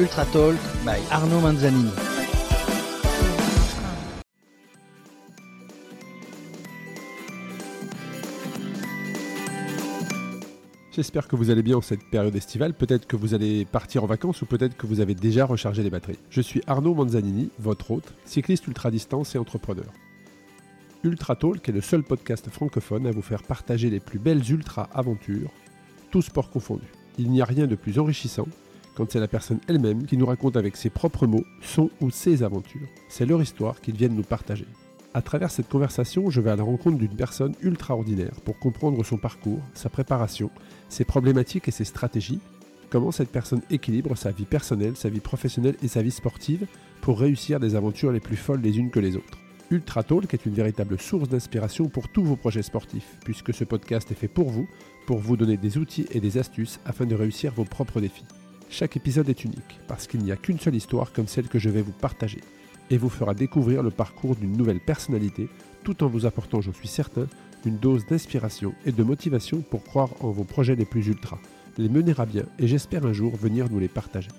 Ultra Talk by Arnaud Manzanini. J'espère que vous allez bien en cette période estivale. Peut-être que vous allez partir en vacances ou peut-être que vous avez déjà rechargé les batteries. Je suis Arnaud Manzanini, votre hôte, cycliste ultra distance et entrepreneur. Ultra Talk est le seul podcast francophone à vous faire partager les plus belles ultra aventures, tous sports confondus. Il n'y a rien de plus enrichissant quand c'est la personne elle-même qui nous raconte avec ses propres mots son ou ses aventures. C'est leur histoire qu'ils viennent nous partager. À travers cette conversation, je vais à la rencontre d'une personne ultra ordinaire pour comprendre son parcours, sa préparation, ses problématiques et ses stratégies, comment cette personne équilibre sa vie personnelle, sa vie professionnelle et sa vie sportive pour réussir des aventures les plus folles les unes que les autres. Ultra Talk est une véritable source d'inspiration pour tous vos projets sportifs, puisque ce podcast est fait pour vous, pour vous donner des outils et des astuces afin de réussir vos propres défis. Chaque épisode est unique, parce qu'il n'y a qu'une seule histoire comme celle que je vais vous partager et vous fera découvrir le parcours d'une nouvelle personnalité, tout en vous apportant, j'en suis certain, une dose d'inspiration et de motivation pour croire en vos projets les plus ultras, les mener à bien et j'espère un jour venir nous les partager.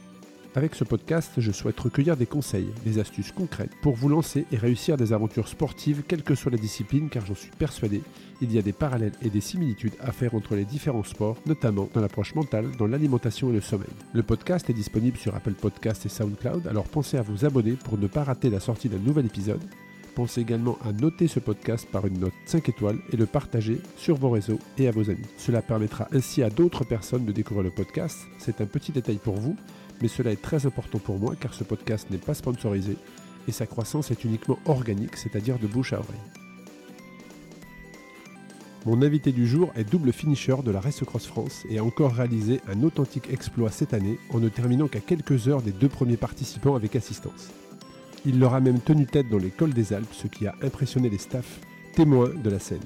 Avec ce podcast, je souhaite recueillir des conseils, des astuces concrètes pour vous lancer et réussir des aventures sportives, quelle que soit la discipline, car j'en suis persuadé, il y a des parallèles et des similitudes à faire entre les différents sports, notamment dans l'approche mentale, dans l'alimentation et le sommeil. Le podcast est disponible sur Apple Podcast et SoundCloud, alors pensez à vous abonner pour ne pas rater la sortie d'un nouvel épisode. Pensez également à noter ce podcast par une note 5 étoiles et le partager sur vos réseaux et à vos amis. Cela permettra ainsi à d'autres personnes de découvrir le podcast. C'est un petit détail pour vous, mais cela est très important pour moi car ce podcast n'est pas sponsorisé et sa croissance est uniquement organique, c'est-à-dire de bouche à oreille. Mon invité du jour est double finisher de la Race Cross France et a encore réalisé un authentique exploit cette année en ne terminant qu'à quelques heures des deux premiers participants avec assistance. Il leur a même tenu tête dans les cols des Alpes, ce qui a impressionné les staffs témoins de la scène.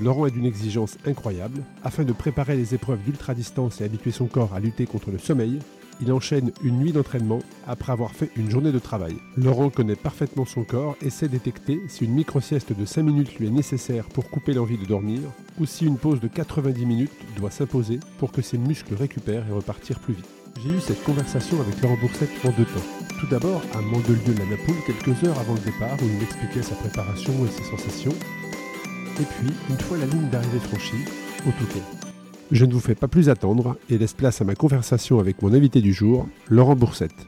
Laurent est d'une exigence incroyable. Afin de préparer les épreuves d'ultra-distance et habituer son corps à lutter contre le sommeil, il enchaîne une nuit d'entraînement après avoir fait une journée de travail. Laurent connaît parfaitement son corps et sait détecter si une micro-sieste de 5 minutes lui est nécessaire pour couper l'envie de dormir ou si une pause de 90 minutes doit s'imposer pour que ses muscles récupèrent et repartir plus vite. J'ai eu cette conversation avec Laurent Boursette en deux temps. Tout d'abord à Mandelieu-la-Napoule quelques heures avant le départ où il m'expliquait sa préparation et ses sensations et puis, une fois la ligne d'arrivée franchie, au Touquet. Je ne vous fais pas plus attendre et laisse place à ma conversation avec mon invité du jour, Laurent Boursette.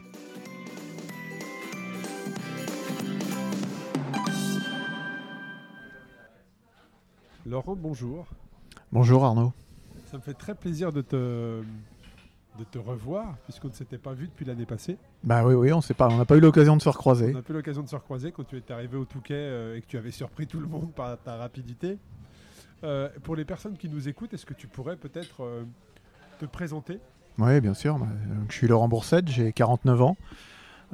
Laurent, bonjour. Bonjour Arnaud. Ça me fait très plaisir de te, de te revoir, puisqu'on ne s'était pas vu depuis l'année passée. Bah oui, oui, on n'a pas, on pas eu l'occasion de se recroiser. On n'a pas eu l'occasion de se recroiser quand tu étais arrivé au Touquet euh, et que tu avais surpris tout le monde par ta rapidité. Euh, pour les personnes qui nous écoutent, est-ce que tu pourrais peut-être euh, te présenter? Oui, bien sûr. Bah, je suis Laurent Boursette, j'ai 49 ans.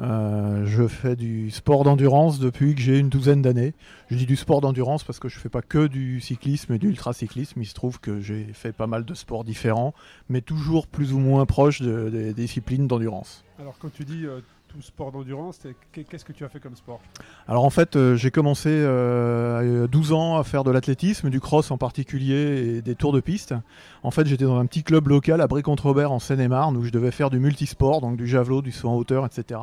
Euh, je fais du sport d'endurance depuis que j'ai une douzaine d'années. Je dis du sport d'endurance parce que je ne fais pas que du cyclisme et du ultracyclisme. Il se trouve que j'ai fait pas mal de sports différents, mais toujours plus ou moins proches des disciplines d'endurance. Alors quand tu dis euh, tout sport d'endurance, qu'est-ce que tu as fait comme sport? Alors en fait, euh, j'ai commencé à 12 ans à faire de l'athlétisme, du cross en particulier et des tours de piste. En fait, j'étais dans un petit club local à Brie-contre-Robert en Seine-et-Marne où je devais faire du multisport, donc du javelot, du saut en hauteur, etc.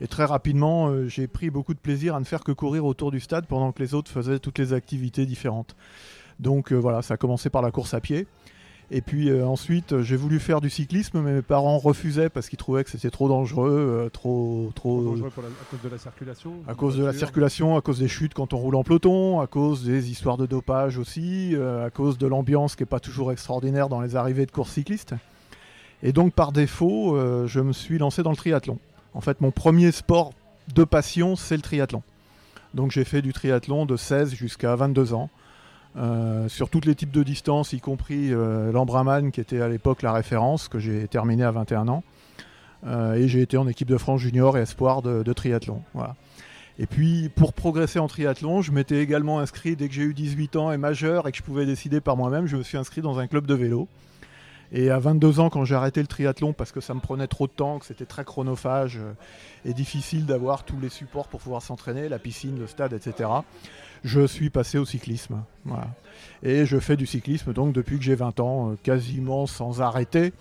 Et très rapidement, euh, j'ai pris beaucoup de plaisir à ne faire que courir autour du stade pendant que les autres faisaient toutes les activités différentes. Donc euh, voilà, ça a commencé par la course à pied. Et puis euh, ensuite, j'ai voulu faire du cyclisme, mais mes parents refusaient parce qu'ils trouvaient que c'était trop dangereux, trop, trop, dangereux à cause de la circulation. À cause de la circulation, à cause des chutes quand on roule en peloton, à cause des histoires de dopage aussi, à cause de l'ambiance qui n'est pas toujours extraordinaire dans les arrivées de courses cyclistes. Et donc par défaut, je me suis lancé dans le triathlon. En fait, mon premier sport de passion, c'est le triathlon. Donc j'ai fait du triathlon de 16 jusqu'à 22 ans. Euh, sur tous les types de distances, y compris euh, qui était à l'époque la référence, que j'ai terminé à 21 ans. Euh, et j'ai été en équipe de France junior et espoir de, triathlon. Et puis, pour progresser en triathlon, je m'étais également inscrit dès que j'ai eu 18 ans et majeur et que je pouvais décider par moi-même. Je me suis inscrit dans un club de vélo. Et à 22 ans, quand j'ai arrêté le triathlon parce que ça me prenait trop de temps, que c'était très chronophage euh, et difficile d'avoir tous les supports pour pouvoir s'entraîner, la piscine, le stade, etc., je suis passé au cyclisme. Et je fais du cyclisme donc depuis que j'ai 20 ans, euh, quasiment sans arrêter.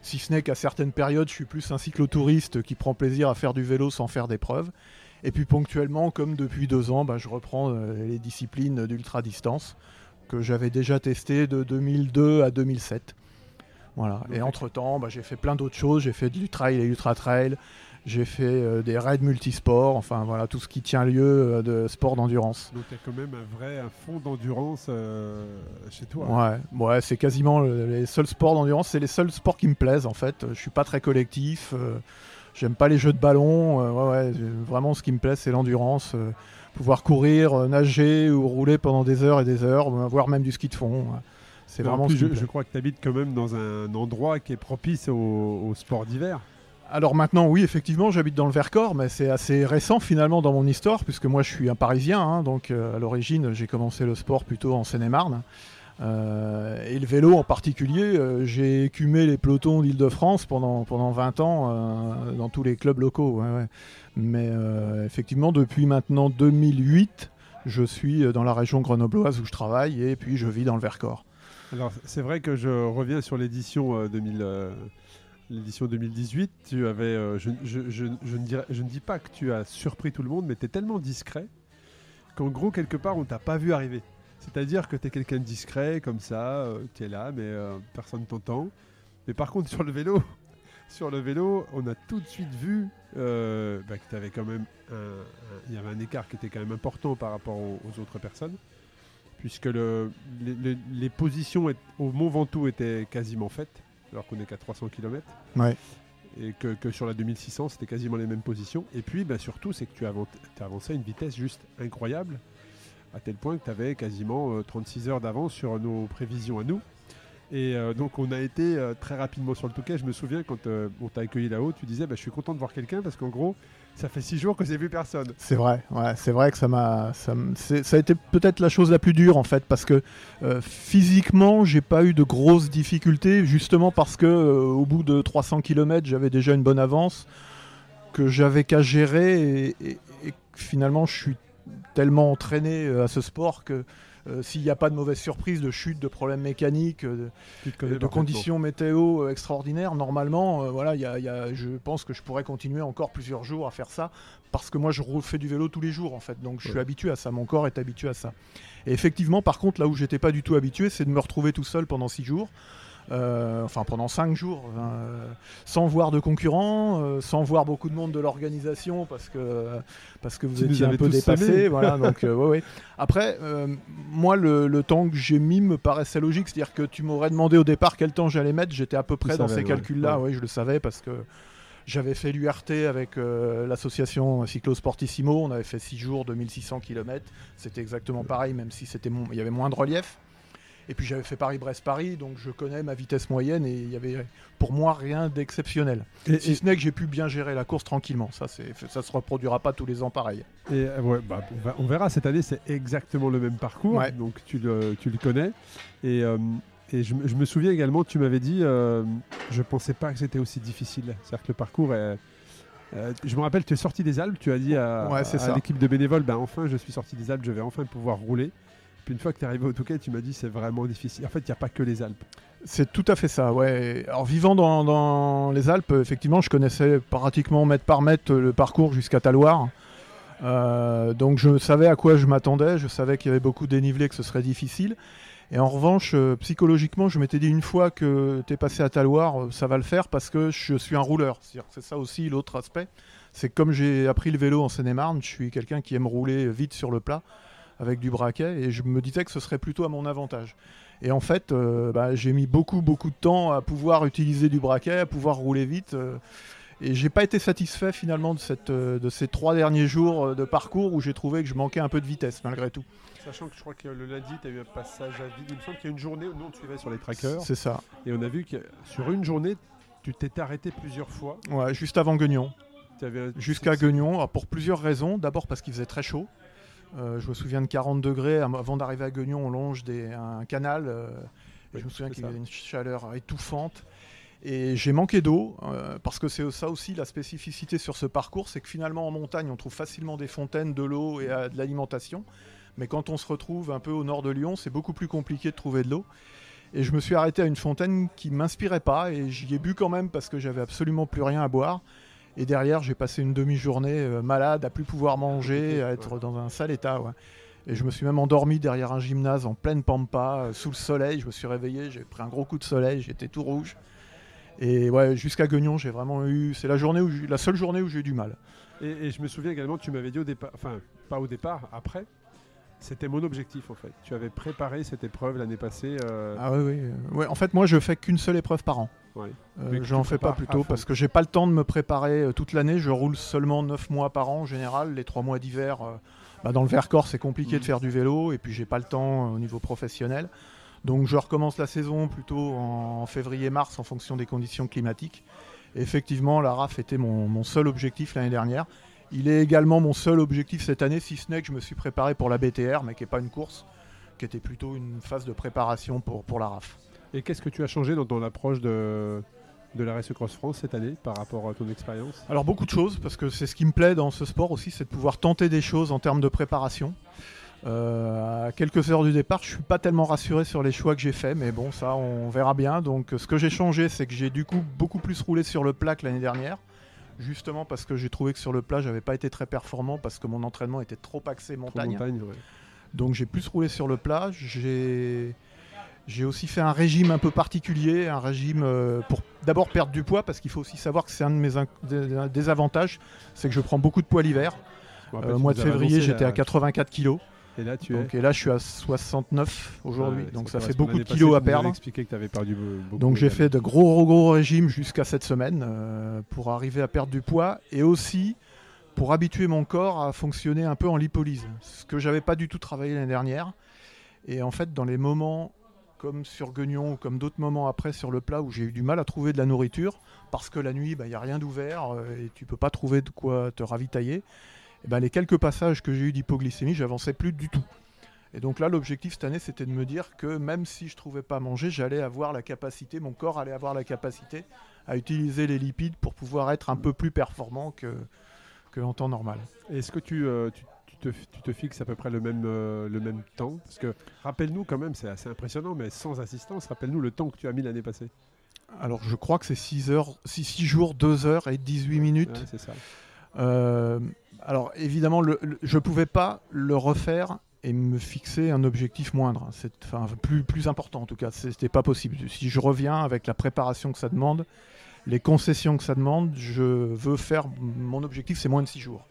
Si ce n'est qu'à certaines périodes, je suis plus un cyclotouriste qui prend plaisir à faire du vélo sans faire d'épreuves. Et puis ponctuellement, comme depuis deux ans, bah, je reprends euh, les disciplines d'ultra distance que j'avais déjà testées de 2002 à 2007. Voilà. Et entre-temps, bah, j'ai fait plein d'autres choses. J'ai fait du trail et ultra trail. J'ai fait euh, des raids multisports, enfin voilà, tout ce qui tient lieu euh, de sport d'endurance. Donc tu as quand même un vrai un fond d'endurance chez toi. Ouais, ouais c'est quasiment les seuls sports d'endurance, c'est les seuls sports qui me plaisent en fait. Je suis pas très collectif. J'aime pas les jeux de ballon. Euh, ouais, ouais, vraiment, ce qui me plaît, c'est l'endurance. Euh, pouvoir courir, euh, nager ou rouler pendant des heures et des heures, voire même du ski de fond. C'est vraiment. Plus, je, crois que tu habites quand même dans un endroit qui est propice au, sport d'hiver. Alors maintenant, oui, effectivement, j'habite dans le Vercors, mais c'est assez récent finalement dans mon histoire, puisque moi je suis un Parisien, hein, donc à l'origine j'ai commencé le sport plutôt en Seine-et-Marne. Euh, et le vélo en particulier, euh, j'ai écumé les pelotons d'Île-de-France pendant, pendant 20 ans euh, dans tous les clubs locaux. Mais effectivement, depuis maintenant 2008, je suis dans la région grenobloise où je travaille et puis je vis dans le Vercors. Alors c'est vrai que je reviens sur l'édition 2000 l'édition 2018, tu avais, je, je, ne dirais, je, ne dis pas que tu as surpris tout le monde, mais tu es tellement discret qu'en gros, quelque part, on t'a pas vu arriver. C'est-à-dire que tu es quelqu'un de discret, comme ça, euh, tu là, mais euh, personne t'entend. Mais par contre, sur le vélo, sur le vélo, on a tout de suite vu euh, bah, que tu quand même il y avait un écart qui était quand même important par rapport aux, autres personnes, puisque le, les, positions au Mont Ventoux étaient quasiment faites, alors qu'on est qu'à 300 km. Ouais. Et que, sur la 2600, c'était quasiment les mêmes positions. Et puis, bah, surtout, c'est que tu as avancé à une vitesse juste incroyable à tel point que tu avais quasiment 36 euh, heures d'avance sur nos prévisions à nous. Et euh, donc on a été euh, très rapidement sur le Touquet. Je me souviens quand on t'a accueilli là-haut, tu disais bah, je suis content de voir quelqu'un parce qu'en gros ça fait six jours que j'ai vu personne. C'est vrai, c'est vrai que ça m'a, ça, a été peut-être la chose la plus dure en fait parce que physiquement j'ai pas eu de grosses difficultés justement parce que au bout de 300 km j'avais déjà une bonne avance que j'avais qu'à gérer et, et finalement je suis tellement entraîné euh, à ce sport que euh, s'il n'y a pas de mauvaise surprise, de chute, de problèmes mécaniques, euh, de, conditions météo extraordinaires, normalement, voilà, y a, je pense que je pourrais continuer encore plusieurs jours à faire ça parce que moi je fais du vélo tous les jours en fait, donc je suis habitué à ça, mon corps est habitué à ça. Et effectivement, par contre, là où j'étais pas du tout habitué, c'est de me retrouver tout seul pendant six jours. Euh, enfin pendant 5 jours, euh, sans voir de concurrents, euh, sans voir beaucoup de monde de l'organisation parce que, parce que vous étiez un peu dépassé. voilà, donc, ouais, ouais. Après, moi, le, temps que j'ai mis me paraissait logique, c'est-à-dire que tu m'aurais demandé au départ quel temps j'allais mettre, j'étais à peu près dans ces calculs-là, oui, je le savais parce que j'avais fait l'URT avec l'association Cyclo Sportissimo, on avait fait 6 jours, 2600 km, c'était exactement pareil, même si c'était il y avait moins de relief. Et puis j'avais fait Paris-Brest-Paris, donc je connais ma vitesse moyenne et il y avait pour moi rien d'exceptionnel. Si ce n'est que j'ai pu bien gérer la course tranquillement. Ça, ça se reproduira pas tous les ans pareil. Et euh, bah, on verra cette année, c'est exactement le même parcours, donc tu le, tu le connais. Et, euh, et je, me souviens également, tu m'avais dit, euh, je pensais pas que c'était aussi difficile. C'est-à-dire que le parcours est. je me rappelle, tu es sorti des Alpes, tu as dit à, à l'équipe de bénévoles, ben enfin je suis sorti des Alpes, je vais enfin pouvoir rouler. Puis une fois que tu es arrivé au Touquet, tu m'as dit c'est vraiment difficile. En fait, il n'y a pas que les Alpes. C'est tout à fait ça, ouais. Alors vivant dans, les Alpes, effectivement, je connaissais pratiquement mètre par mètre le parcours jusqu'à Taloir. Euh, donc je savais à quoi je m'attendais, je savais qu'il y avait beaucoup de dénivelé, que ce serait difficile. Et en revanche, euh, psychologiquement, je m'étais dit une fois que tu es passé à Taloir, euh, ça va le faire parce que je suis un rouleur. C'est ça aussi l'autre aspect. C'est comme j'ai appris le vélo en Seine-et-Marne, je suis quelqu'un qui aime rouler vite sur le plat avec du braquet et je me disais que ce serait plutôt à mon avantage. Et en fait, euh, bah, j'ai mis beaucoup beaucoup de temps à pouvoir utiliser du braquet, à pouvoir rouler vite. Euh, et j'ai pas été satisfait finalement de, cette, euh, de ces trois derniers jours de parcours où j'ai trouvé que je manquais un peu de vitesse malgré tout. Sachant que je crois que le lundi, tu as eu un passage à vide. Il me semble qu'il y a une journée où nous on te suivait sur les trackers. C'est ça. Et on a vu que sur une journée, tu t'étais arrêté plusieurs fois. Ouais, juste avant Guignon. Jusqu'à Guignon, pour plusieurs raisons. D'abord parce qu'il faisait très chaud. Euh, je me souviens de 40 degrés. Avant d'arriver à Guignon, on longe un canal. Euh, je me souviens qu'il y avait une chaleur étouffante. Et j'ai manqué d'eau, euh, parce que c'est ça aussi la spécificité sur ce parcours, c'est que finalement en montagne, on trouve facilement des fontaines, de l'eau et de l'alimentation. Mais quand on se retrouve un peu au nord de Lyon, c'est beaucoup plus compliqué de trouver de l'eau. Et je me suis arrêté à une fontaine qui m'inspirait pas et j'y ai bu quand même parce que j'avais absolument plus rien à boire. Et derrière, j'ai passé une demi-journée euh, malade, à plus pouvoir manger, à être dans un sale état. ouais. Et je me suis même endormi derrière un gymnase en pleine pampa, euh, sous le soleil. Je me suis réveillé, j'ai pris un gros coup de soleil, j'étais tout rouge. Et ouais, jusqu'à Guignon, j'ai vraiment eu. C'est la journée où la seule journée où j'ai eu du mal. Et, et je me souviens également, tu m'avais dit au départ, enfin, pas au départ, après, c'était mon objectif en fait. Tu avais préparé cette épreuve l'année passée. euh, Ah oui, oui. ouais, en fait, moi, je fais qu'une seule épreuve par an. Ouais. Euh, J'en tu fais pas prépares plus à tôt fond. parce que j'ai pas le temps de me préparer euh, toute l'année. Je roule seulement 9 mois par an en général. Les 3 mois d'hiver, euh, bah, dans le Vercors, c'est compliqué de faire du vélo et puis j'ai pas le temps au niveau professionnel. Donc je recommence la saison plutôt en février-mars en fonction des conditions climatiques. Et effectivement, la RAF était mon, mon seul objectif l'année dernière. Il est également mon seul objectif cette année, si ce n'est que je me suis préparé pour la BTR, mais qui n'est pas une course, qui était plutôt une phase de préparation pour, pour la RAF. Et qu'est-ce que tu as changé dans ton approche de, de la Race Cross France cette année par rapport à ton expérience? Alors beaucoup de choses, parce que c'est ce qui me plaît dans ce sport aussi, c'est de pouvoir tenter des choses en termes de préparation. Euh, à quelques heures du départ, je suis pas tellement rassuré sur les choix que j'ai faits, mais bon, ça, on verra bien. Donc, ce que j'ai changé, c'est que j'ai du coup beaucoup plus roulé sur le plat que l'année dernière, justement parce que j'ai trouvé que sur le plat, j'avais pas été très performant parce que mon entraînement était trop axé Trop montagne. montagne, ouais. Donc j'ai plus roulé sur le plat. J'ai j'ai aussi fait un régime un peu particulier, un régime euh, pour d'abord perdre du poids, parce qu'il faut aussi savoir que c'est un de mes inc- des, des avantages, c'est que je prends beaucoup de poids l'hiver. Euh, mois de février, j'étais la- à 84 kilos. Et là, tu Donc, es. et là, je suis à 69 aujourd'hui. Ouais, donc ça fait beaucoup de kilos à perdre. expliqué que tu avais perdu be- beaucoup. Donc j'ai fait de gros gros régimes jusqu'à cette semaine euh, pour arriver à perdre du poids et aussi pour habituer mon corps à fonctionner un peu en lipolyse, ce que j'avais pas du tout travaillé l'année dernière. Et en fait, dans les moments comme sur Guignon ou comme d'autres moments après sur le plat où j'ai eu du mal à trouver de la nourriture parce que la nuit, il n'y a rien d'ouvert euh, et tu peux pas trouver de quoi te ravitailler. Et ben, les quelques passages que j'ai eu d'hypoglycémie, j'avançais plus du tout. Et donc là, l'objectif cette année, c'était de me dire que même si je trouvais pas à manger, j'allais avoir la capacité, mon corps allait avoir la capacité à utiliser les lipides pour pouvoir être un peu plus performant que, en temps normal. Est-ce que tu, euh, te, tu te fixes à peu près le même, euh, le même temps Parce que rappelle-nous quand même, c'est assez impressionnant, mais sans assistance, rappelle-nous le temps que tu as mis l'année passée. Alors je crois que c'est 6 heures, 6, jours, 2 heures et 18 minutes. Ouais, c'est ça. Euh, alors évidemment, le, le- je pouvais pas le refaire et me fixer un objectif moindre, enfin plus, plus important en tout cas, c'était pas possible. Si je reviens avec la préparation que ça demande, les concessions que ça demande, je veux faire, mon objectif c'est moins de 6 jours.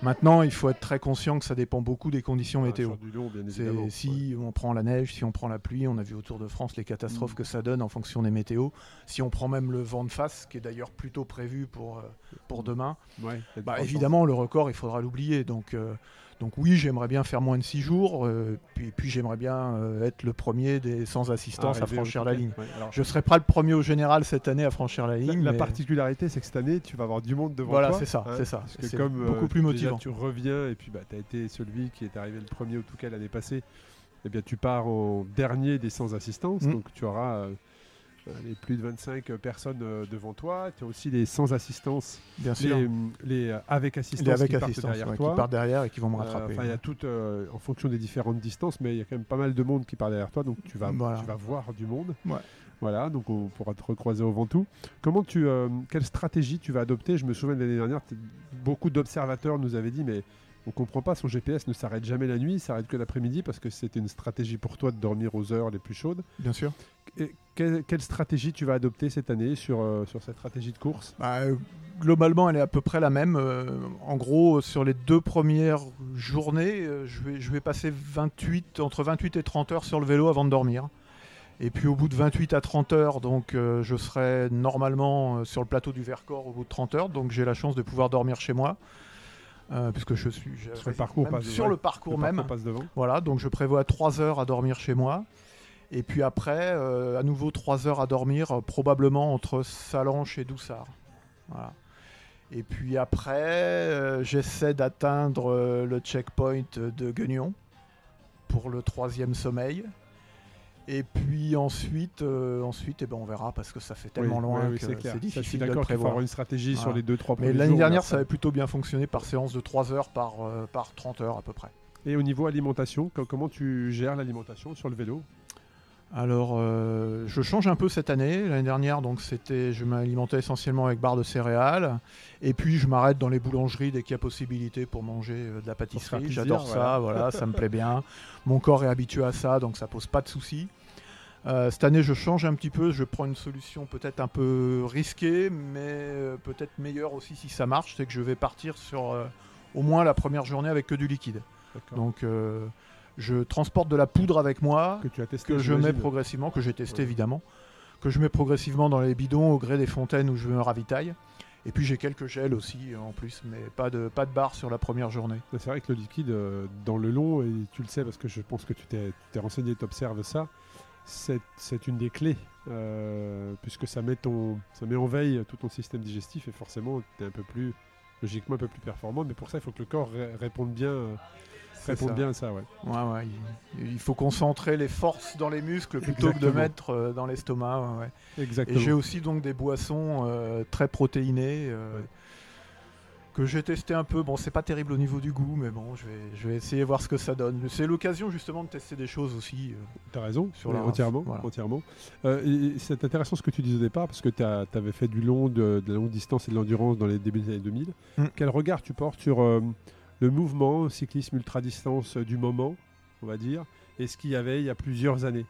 Maintenant, il faut être très conscient que ça dépend beaucoup des conditions météo. Ah, long, bien évidemment. si on prend la neige, si on prend la pluie, on a vu autour de France les catastrophes Mm. que ça donne en fonction des météos. Si on prend même le vent de face, qui est d'ailleurs plutôt prévu pour, euh, pour demain, Ouais, il y a de bah, évidemment le record il faudra l'oublier. Donc, euh, donc oui, j'aimerais bien faire moins de 6 jours, euh, puis, puis j'aimerais bien euh, être le premier des sans assistance à Arriver au franchir la ligne. Ouais, alors, Je serai pas le premier au général cette année à franchir la ligne. la mais- particularité, c'est que cette année, tu vas avoir du monde devant Voilà, toi. c'est ça, hein, c'est ça. C'est comme beaucoup euh, plus déjà, motivant. tu reviens et puis bah, tu as été celui qui est arrivé le premier au Touquet l'année passée, eh bien tu pars en dernier des sans assistance, Mm. donc tu auras euh, les plus de 25 personnes euh, devant toi. Tu as aussi les sans assistance, Bien sûr. les, les, euh, avec assistance Les avec qui partent assistance, derrière ouais, toi. qui partent derrière et qui vont me Euh, rattraper. Enfin, il y a tout euh, en fonction des différentes distances, mais il y a quand même pas mal de monde qui part derrière toi, donc tu vas, Voilà. tu vas voir du monde. Ouais. Voilà, donc on pourra te recroiser au Ventoux. Comment tu, euh, quelle stratégie tu vas adopter? Je me souviens de l'année dernière, beaucoup d'observateurs nous avaient dit, mais on comprend pas, son GPS ne s'arrête jamais la nuit, il s'arrête que l'après-midi parce que c'était une stratégie pour toi de dormir aux heures les plus chaudes. Bien sûr. Et quelle, quelle stratégie tu vas adopter cette année sur, euh, sur cette stratégie de course? Bah, euh, globalement, elle est à peu près la même. Euh, en gros, sur les deux premières journées, euh, je, vais, je vais passer 28, entre 28 et 30 heures sur le vélo avant de dormir. Et puis au bout de 28 à 30 heures, donc euh, je serai normalement euh, sur le plateau du Vercors au bout de 30 heures, donc j'ai la chance de pouvoir dormir chez moi. Euh, puisque je suis je Sur le parcours même passe sur devant. le parcours Le même. parcours passe devant. Voilà, donc je prévois 3 heures à dormir chez moi. Et puis après, euh, à nouveau 3 heures à dormir, euh, probablement entre Salanches et Doussard. Voilà. Et puis après, j'essaie d'atteindre le checkpoint de Guignon pour le troisième sommeil. Et puis ensuite, euh, ensuite eh ben, on verra parce que ça fait tellement Oui, loin oui, que c'est je suis difficile d'accord qu'il faut avoir une stratégie sur les 2-3 Mais l'année dernière, après- ça avait plutôt bien fonctionné par séance de 3 heures par, euh, par 30 heures à peu près. Et au niveau alimentation, co- comment tu gères l'alimentation sur le vélo? Alors, euh, je change un peu cette année. L'année dernière, donc c'était, je m'alimentais essentiellement avec barres de céréales, et puis je m'arrête dans les boulangeries dès qu'il y a possibilité pour manger euh, de la pâtisserie. J'adore ça, voilà, ça me plaît bien. Mon corps est habitué à ça, donc ça pose pas de soucis. Euh, cette année, je change un petit peu. Je prends une solution peut-être un peu risquée, mais peut-être meilleure aussi si ça marche. C'est que je vais partir sur au moins la première journée avec que du liquide. Donc je transporte de la poudre avec moi, que, tu as testé, que je mets progressivement, que j'ai testé évidemment, que je mets progressivement dans les bidons au gré des fontaines où je me ravitaille. Et puis j'ai quelques gels aussi euh, en plus, mais pas de, pas de barre sur la première journée. C'est vrai que le liquide, euh, dans le long, et tu le sais parce que je pense que tu t'es renseigné, tu observes ça, c'est une des clés, euh, puisque ça met, ton, ça met en veille tout ton système digestif et forcément tu es un peu plus, logiquement un peu plus performant, mais pour ça il faut que le corps réponde bien répond bien à ça, ouais. Ouais, ouais. Il, faut concentrer les forces dans les muscles plutôt que de mettre euh, dans l'estomac. Ouais, Exactement. Et j'ai aussi donc des boissons euh, très protéinées. Euh, que j'ai testé un peu. Bon, c'est pas terrible au niveau du goût, mais bon, je vais, je vais essayer de voir ce que ça donne. C'est l'occasion justement de tester des choses aussi. T'as raison, sur la entièrement. entièrement. c'est intéressant ce que tu disais au départ, parce que tu avais fait du long, de, de, la longue distance et de l'endurance dans les débuts des années 2000. Mm. Quel regard tu portes sur le mouvement cyclisme ultra-distance du moment, on va dire, et ce qu'il y avait il y a plusieurs années.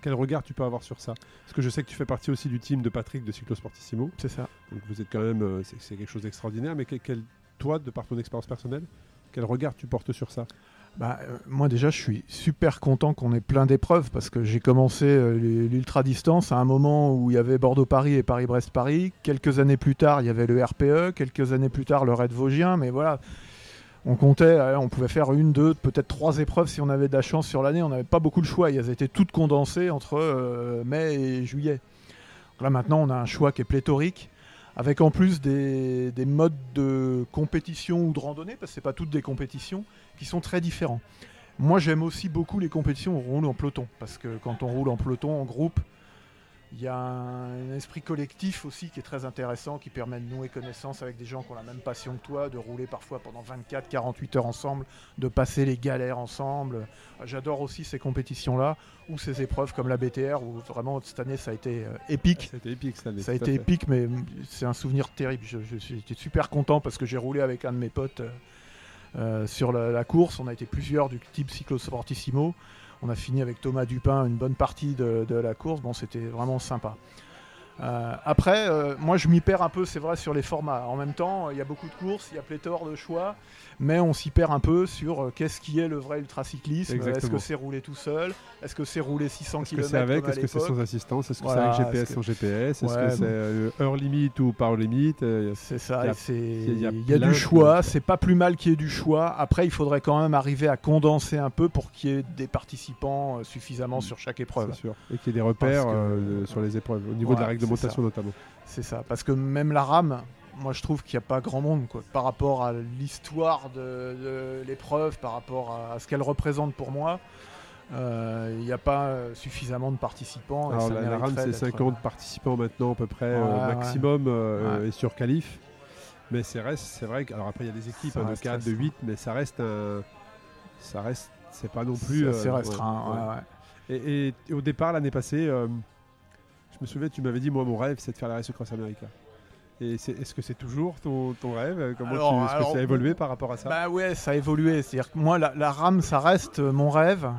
Quel, regard tu peux avoir sur ça? Parce que je sais que tu fais partie aussi du team de Patrick de Cyclosportissimo. C'est ça. Donc vous êtes quand même, euh, c'est quelque chose d'extraordinaire. Mais quel, toi, de par ton expérience personnelle, quel regard tu portes sur ça? Bah, euh, moi déjà, je suis super content qu'on ait plein d'épreuves parce que j'ai commencé euh, l'ultra distance à un moment où il y avait Bordeaux-Paris et Paris-Brest-Paris. Quelques années plus tard, il y avait le RPE. Quelques années plus tard, le Raid Vosgien. Mais voilà, on comptait, on pouvait faire une, deux, peut-être trois épreuves si on avait de la chance sur l'année. On n'avait pas beaucoup de choix. Elles étaient toutes condensées entre euh, mai et juillet. là maintenant, on a un choix qui est pléthorique, avec en plus des, modes de compétition ou de randonnée, parce que c'est pas toutes des compétitions, qui sont très différents. Moi, j'aime aussi beaucoup les compétitions où on roule en peloton, parce que quand on roule en peloton, en groupe, il y a un, esprit collectif aussi qui est très intéressant, qui permet de nouer connaissance avec des gens qui ont la même passion que toi, de rouler parfois pendant 24-48 heures ensemble, de passer les galères ensemble. J'adore aussi ces compétitions-là, ou ces épreuves comme la BTR, où vraiment cette année ça a été euh, épique. Ça a été épique cette année. Ça a été épique, mais c'est un souvenir terrible. Je, suis super content parce que j'ai roulé avec un de mes potes euh, euh, sur la, la, course. On a été plusieurs du type Cyclo Sportissimo. On a fini avec Thomas Dupin une bonne partie de, la course. Bon, c'était vraiment sympa. Euh, après, euh, moi je m'y perds un peu, c'est vrai, sur les formats. En même temps, il y a beaucoup de courses, il y a pléthore de choix mais on s'y perd un peu sur euh, qu'est-ce qui est le vrai ultracyclisme? Est-ce que c'est rouler tout seul? Est-ce que c'est rouler 600 km Est-ce que c'est avec? Est-ce que c'est sans assistance? Est-ce que c'est avec GPS sans GPS Est-ce que c'est heure limite ou par limite? C'est ça. Il y a, y a du choix. C'est pas plus mal qu'il y ait du choix. Après, il faudrait quand même arriver à condenser un peu pour qu'il y ait des participants suffisamment sur chaque épreuve. Sûr. Et qu'il y ait des repères sur les épreuves, au niveau de la réglementation notamment. C'est ça. Parce que même la rame, moi je trouve qu'il n'y a pas grand monde quoi, par rapport à l'histoire de, l'épreuve, par rapport à, ce qu'elle représente pour moi. Euh, il n'y a pas suffisamment de participants. Alors la, RAM c'est 50 euh, participants maintenant à peu près euh, maximum et sur qualif. Mais c'est c'est vrai que alors après il y a des équipes hein, de 4, de 8, mais ça reste un, ça reste c'est pas non plus c'est restreint. Et, et, au départ l'année passée, je me souviens tu m'avais dit moi mon rêve c'est de faire la Race Cross America. Et est-ce que c'est toujours ton, rêve? Comment Est-ce que ça a évolué par rapport à ça? Bah ouais, ça a évolué. C'est-à-dire que moi, la, rame, ça reste mon rêve.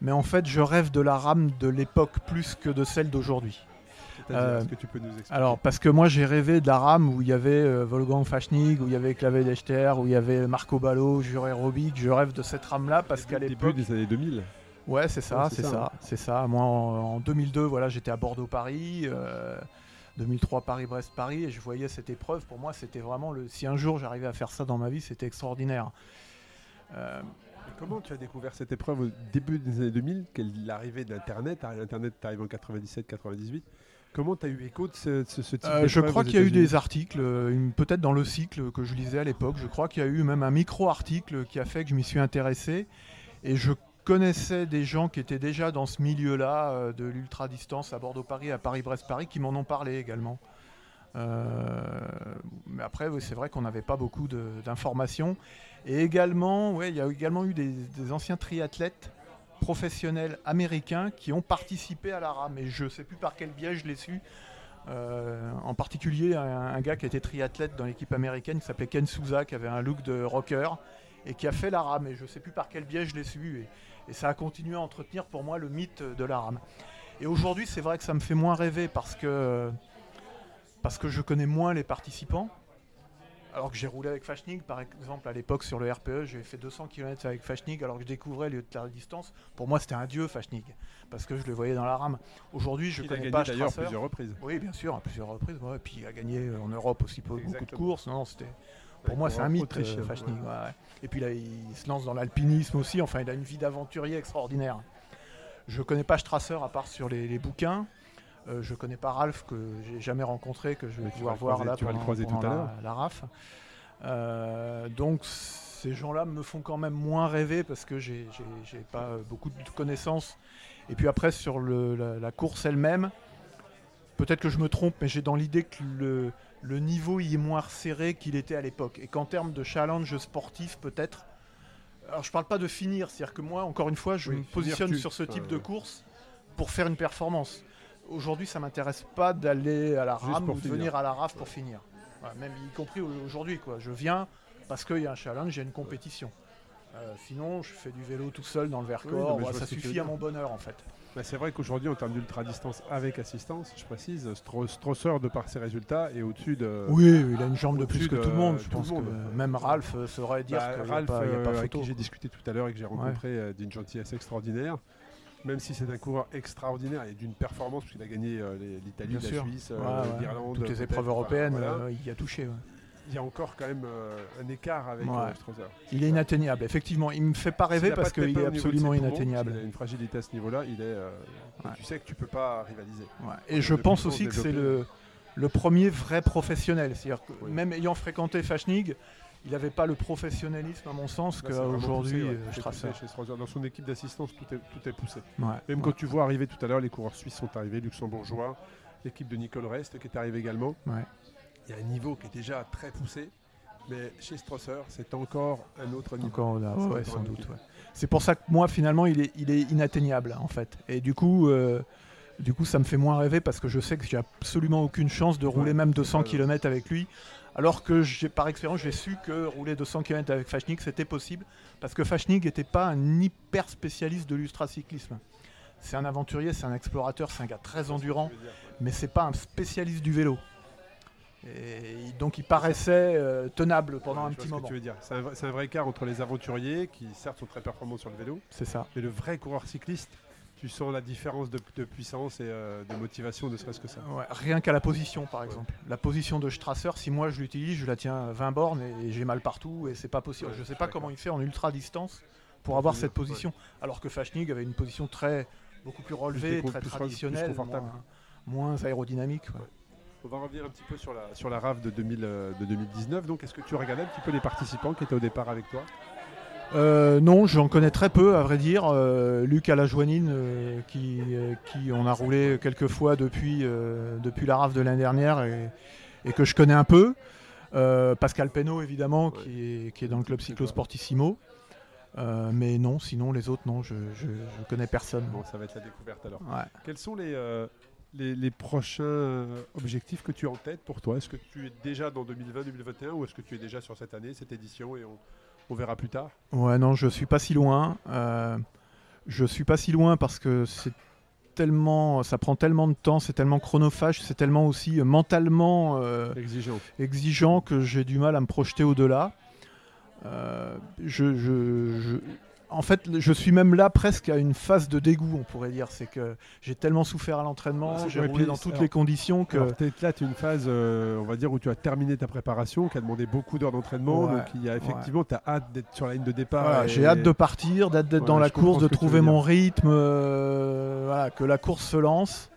Mais en fait, je rêve de la rame de l'époque plus que de celle d'aujourd'hui. Euh, que tu peux nous expliquer? Alors, parce que moi, j'ai rêvé de la rame où il y avait euh, Wolfgang Fachnig, où il y avait Clavé Dechter, où il y avait Marco Ballo, Juré Robic. Je rêve de cette rame-là parce qu'à l'époque. Début des années 2000 Ouais, c'est ça, c'est ça, c'est ça, Moi, en, 2002, voilà, j'étais à Bordeaux-Paris. Euh, 2003 Paris-Brest-Paris et je voyais cette épreuve. Pour moi, c'était vraiment le. Si un jour j'arrivais à faire ça dans ma vie, c'était extraordinaire. Euh, comment tu as découvert cette épreuve au début des années 2000, l'arrivée d'Internet Internet arrive en 97-98. Comment tu as eu écho de ce, type euh, Je crois qu'il y a eu des articles, euh, peut-être dans le cycle que je lisais à l'époque. Je crois qu'il y a eu même un micro-article qui a fait que je m'y suis intéressé. Et je connaissais des gens qui étaient déjà dans ce milieu-là, euh, de l'ultra-distance à Bordeaux-Paris, à Paris-Brest-Paris, qui m'en ont parlé également. Euh, mais après, c'est vrai qu'on n'avait pas beaucoup d'informations. Et également, ouais, il y a également eu des, anciens triathlètes professionnels américains qui ont participé à la rame. Et je ne sais plus par quel biais je l'ai su. Euh, en particulier, un, gars qui était triathlète dans l'équipe américaine qui s'appelait Ken Souza, qui avait un look de rocker et qui a fait la rame. Et je ne sais plus par quel biais je l'ai su. Et, et, ça a continué à entretenir pour moi le mythe de la rame. Et aujourd'hui, c'est vrai que ça me fait moins rêver parce que, parce que je connais moins les participants. Alors que j'ai roulé avec Fashnig, par exemple, à l'époque sur le RPE, j'ai fait 200 km avec Fashnig, alors que je découvrais les la distance. Pour moi, c'était un dieu Fashnig, parce que je le voyais dans la rame. Aujourd'hui, je il connais a pas d'ailleurs plusieurs reprises. Oui, bien sûr, à plusieurs reprises. et puis il a gagné en Europe aussi beaucoup de courses. Non, c'était. Pour moi, c'est un mythe, euh. Et puis là, il se lance dans l'alpinisme aussi. Enfin, il a une vie d'aventurier extraordinaire. Je connais pas Strasser à part sur les, bouquins. Euh, je connais pas Ralph que j'ai jamais rencontré, que je vais pouvoir voir là tu vas le croiser tout à l'heure. La, RAF. Euh, donc ces gens-là me font quand même moins rêver parce que j'ai pas beaucoup de connaissances. Et puis après sur la, course elle-même, peut-être que je me trompe, mais j'ai dans l'idée que le, le, niveau y est moins serré qu'il était à l'époque. Et qu'en termes de challenge sportif, peut-être, alors je parle pas de finir, c'est-à-dire que moi, encore une fois, je me positionne sur ce type de course pour faire une performance. Aujourd'hui, ça m'intéresse pas d'aller à la rame ou de venir à la RAF pour finir. même y compris aujourd'hui, quoi. Je viens parce qu'il y a un challenge, il y a une compétition. Euh, sinon, je fais du vélo tout seul dans le Vercors. ça suffit à mon bonheur, en fait. Bah, c'est vrai qu'aujourd'hui, en termes d'ultra-distance avec assistance, je précise, Strosser, de par ses résultats, est au-dessus de. Oui, il a une jambe de plus que tout le monde. Je pense que même Ralph saurait dire bah, qu'il n'y a, pas, euh, qui j'ai discuté tout à l'heure et que j'ai rencontré euh, d'une gentillesse extraordinaire. Même si c'est un coureur extraordinaire et d'une performance, puisqu'il a gagné l'Italie, la Suisse, l'Irlande. Toutes les épreuves européennes, il y a touché il y a encore quand même euh, un écart avec euh, Strasser. Il est inatteignable, effectivement. Il me fait pas rêver parce qu'il est absolument inatteignable. il a une fragilité à ce niveau-là. Il est, euh, Tu sais que tu peux pas rivaliser. Et je pense aussi que c'est le, le premier vrai professionnel. C'est-à-dire que même ayant fréquenté Fashnig, il n'avait pas le professionnalisme, à mon sens, qu'aujourd'hui, Strasser. Dans son équipe d'assistance, tout est, tout est poussé. Même quand tu vois arriver tout à l'heure, les coureurs suisses sont arrivés, luxembourgeois, l'équipe de Nicole Rest qui est arrivée également y a un niveau qui est déjà très poussé. Mais chez Strasser, c'est encore un autre niveau. Encore là, sans doute. C'est pour ça que moi, finalement, il est, il est inatteignable, en fait. Et du coup, euh, du coup, ça me fait moins rêver parce que je sais que j'ai absolument aucune chance de rouler même 200 km avec lui. Alors que par expérience, j'ai su que rouler 200 km avec Fashnik, c'était possible. Parce que Fashnik n'était pas un hyper spécialiste de l'ultracyclisme. C'est un aventurier, c'est un explorateur, c'est un gars très endurant, mais c'est pas un spécialiste du vélo. Et donc il paraissait euh, tenable pendant un petit moment. C'est un, un, vrai écart entre les aventuriers qui certes sont très performants sur le vélo. C'est ça. Mais le vrai coureur cycliste, tu sens la différence de, puissance et euh, de motivation, ne serait-ce que ça. rien qu'à la position par exemple. La position de Strasser, si moi je l'utilise, je la tiens 20 bornes et, j'ai mal partout et c'est pas possible. je sais pas comment il fait en ultra distance pour avoir cette position. Alors que Fashnig avait une position très beaucoup plus relevée, très traditionnelle, moins, aérodynamique. On va revenir un petit peu sur la, sur la RAF de, 2000, euh, de 2019. Donc, est-ce que tu regardais un petit peu les participants qui étaient au départ avec toi? Euh, non, j'en connais très peu, à vrai dire. Euh, Luc Alajoanine, euh, qui, qui on a roulé quelques fois depuis, depuis la RAF de l'année dernière et, que je connais un peu. Pascal Penaud, évidemment, qui, est, qui, est, dans le club Cyclo Sportissimo. mais non, sinon les autres, non, je, je, connais personne. Bon, ça va être la découverte alors. Quels sont les, les, prochains euh, objectifs que tu as en tête pour toi? Est-ce que tu es déjà dans 2020-2021 ou est-ce que tu es déjà sur cette année, cette édition et on, verra plus tard? Ouais, non, je suis pas si loin. Euh, je suis pas si loin parce que c'est tellement, ça prend tellement de temps, c'est tellement chronophage, c'est tellement aussi mentalement euh, exigeant. exigeant que j'ai du mal à me projeter au-delà. je, je, en fait, je suis même là presque à une phase de dégoût, on pourrait dire. C'est que j'ai tellement souffert à l'entraînement, j'ai roulé dans toutes les conditions que. là, tu es une phase, euh, on va dire, où tu as terminé ta préparation, qui a demandé beaucoup d'heures d'entraînement. donc, il y a effectivement, tu as hâte d'être sur la ligne de départ. J'ai hâte de partir, d'être dans la course, de trouver mon rythme, euh, que la course se lance.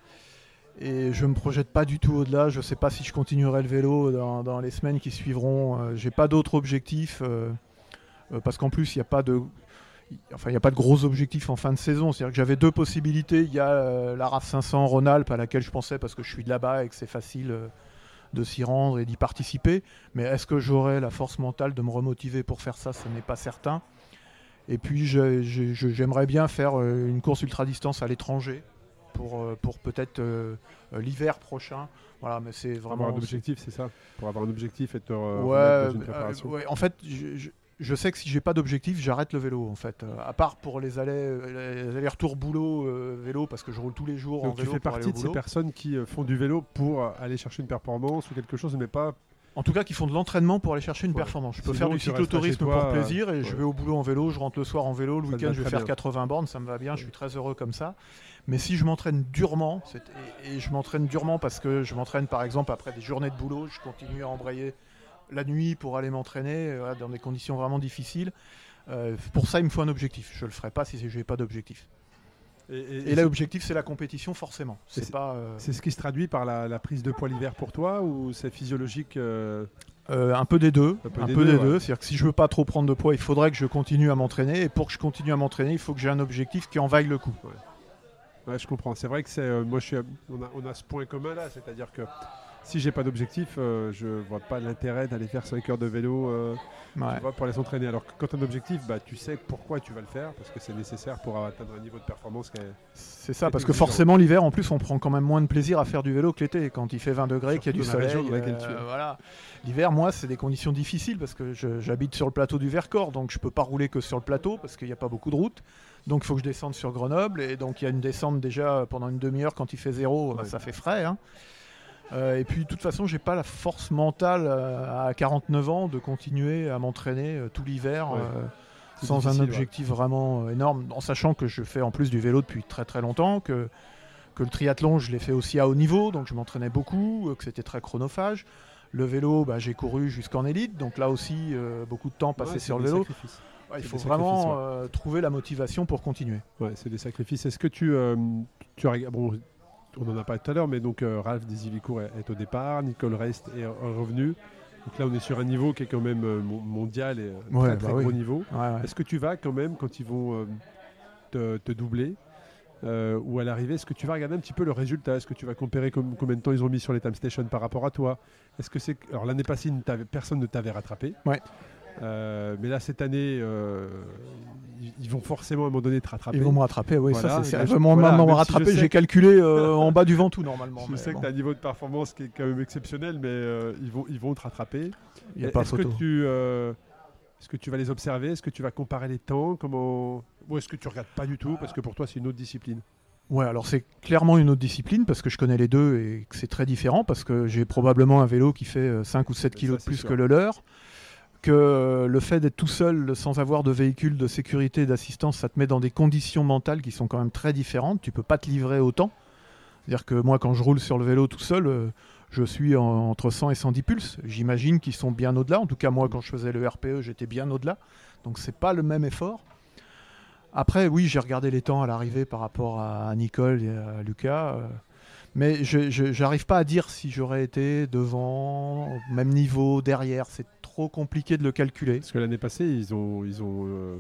Et je me projette pas du tout au-delà. Je sais pas si je continuerai le vélo dans, les semaines qui suivront. Euh, j'ai pas d'autres objectifs. parce qu'en plus, il n'y a pas de enfin, il n'y a pas de gros objectifs en fin de saison. C'est-à-dire que j'avais deux possibilités. Il y a euh, la RAF 500 Rhône-Alpes à laquelle je pensais parce que je suis de là-bas et que c'est facile euh, de s'y rendre et d'y participer. Mais est-ce que j'aurai la force mentale de me remotiver pour faire ça? Ce n'est pas certain. Et puis j'aimerais bien faire euh, une course ultra distance à l'étranger pour, pour peut-être euh, l'hiver prochain. Voilà, mais c'est Pour avoir vraiment. un objectif, c'est ça? Pour avoir un objectif et te Ouais, dans une préparation. ouais, en fait, je, je- je sais que si j'ai pas d'objectif, j'arrête le vélo en fait. Euh, à part pour les allers, euh, allers-retours boulot euh, vélo parce que je roule tous les jours en Donc tu vélo fais pour aller partie de ces personnes qui font du vélo pour aller chercher une performance ou quelque chose, mais pas. En tout cas, qui font de l'entraînement pour aller chercher une Ouais. performance. Je peux Sinon, faire du tu cyclotourisme pour plaisir et je vais au boulot en vélo, je rentre le soir en vélo, le week-end je vais faire bien. 80 bornes, ça me va bien, je suis très heureux comme ça. Mais si je m'entraîne durement, et je m'entraîne durement parce que je m'entraîne par exemple après des journées de boulot, je continue à embrayer la nuit pour aller m'entraîner euh, voilà, dans des conditions vraiment difficiles. Euh, pour ça, il me faut un objectif. Je le ferai pas si je n'ai pas d'objectif. Et, Et c'est- l'objectif, c'est la compétition, forcément. C'est pas. euh, c'est ce qui se traduit par la, la prise de poids l'hiver pour toi ou c'est physiologique euh, Euh, un peu des deux. Un peu Un des peu deux, des ouais. deux. C'est-à-dire que si je veux pas trop prendre de poids, il faudrait que je continue à m'entraîner. Et pour que je continue à m'entraîner, il faut que j'ai un objectif qui en vaille le coup. Ouais, je comprends. C'est vrai que c'est, moi, je suis, on, a, on a ce point commun là, c'est-à-dire que si j'ai pas d'objectif, euh, je vois pas l'intérêt d'aller faire 5 heures de vélo euh, Ouais. tu vois, pour aller s'entraîner. Alors que quand tu as un objectif, bah, tu sais pourquoi tu vas le faire, parce que c'est nécessaire pour atteindre un niveau de performance. C'est ça, parce que forcément l'hiver, en plus, on prend quand même moins de plaisir à faire du vélo que l'été. Quand il fait 20 degrés, qu'il y a du soleil, euh, voilà. L'hiver, moi, c'est des conditions difficiles parce que j'habite sur le plateau du Vercors, donc je peux pas rouler que sur le plateau parce qu'il n'y a pas beaucoup de routes. Donc il faut que je descende sur Grenoble et donc il y a une descente déjà pendant une demi-heure quand il fait zéro, bah, ça fait frais. hein. Euh, et puis de toute façon, j'ai pas la force mentale euh, à 49 ans de continuer à m'entraîner euh, tout l'hiver. Ouais. sans un ouais. objectif vraiment énorme, en sachant que je fais en plus du vélo depuis très très longtemps, que, que le triathlon je l'ai fait aussi à haut niveau, donc je m'entraînais beaucoup, que c'était très chronophage. Le vélo, bah, j'ai couru jusqu'en élite, donc là aussi beaucoup de temps passé Ouais, sur le vélo. sacrifices. Ouais, il faut vraiment euh, trouver la motivation pour continuer. Ouais, c'est des sacrifices. Est-ce que tu, euh, tu bon, on en a parlé tout à l'heure, mais donc euh, Ralph Desivicourt est, est au départ, Nicole Rest est, revenu. Donc là, on est sur un niveau qui est quand même euh, mon- mondial et un Ouais, très, très bah oui. gros niveau. Ouais, ouais. Est-ce que tu vas quand même, quand ils vont euh, te, te doubler, euh, ou à l'arrivée, est-ce que tu vas regarder un petit peu le résultat? Est-ce que tu vas comparer com- combien de temps ils ont mis sur les time stations par rapport à toi? Est-ce que c'est alors l'année passée, personne ne t'avait rattrapé. Ouais. Euh, mais là, cette année, euh, ils, vont forcément à un moment donné te rattraper. Ils vont me rattraper, oui, Voilà, ça c'est je- vraiment voilà, m'ont même si rattrapé, j'ai calculé euh, en bas du Ventoux normalement. Je sais bon, que tu as un niveau de performance qui est quand même exceptionnel, mais ils, vont, ils vont te rattraper. il n'y a Et pas Est-ce photo. que, tu, est-ce que tu vas les observer? Est-ce que tu vas comparer les temps? Comment... Ou est-ce que tu regardes pas du tout? Parce que pour toi, c'est une autre discipline. Ouais, alors c'est clairement une autre discipline parce que je connais les deux et que c'est très différent parce que j'ai probablement un vélo qui fait euh, 5 ou 7 Ça, kilos de plus sûr. que le leur. Que euh, le fait d'être tout seul sans avoir de véhicule de sécurité et d'assistance, ça te met dans des conditions mentales qui sont quand même très différentes. Tu peux pas te livrer autant. C'est-à-dire que moi, quand je roule sur le vélo tout seul, euh, je suis en- entre 100 et 110 pulses. J'imagine qu'ils sont bien au-delà. En tout cas, moi, quand je faisais le RPE, j'étais bien au-delà. Donc, c'est pas le même effort. Après, oui, j'ai regardé les temps à l'arrivée par rapport à Nicole et à Lucas. Mais je n'arrive pas à dire si j'aurais été devant, au même niveau, derrière. C'est trop compliqué de le calculer. Parce que l'année passée, ils ont. Ils ont euh,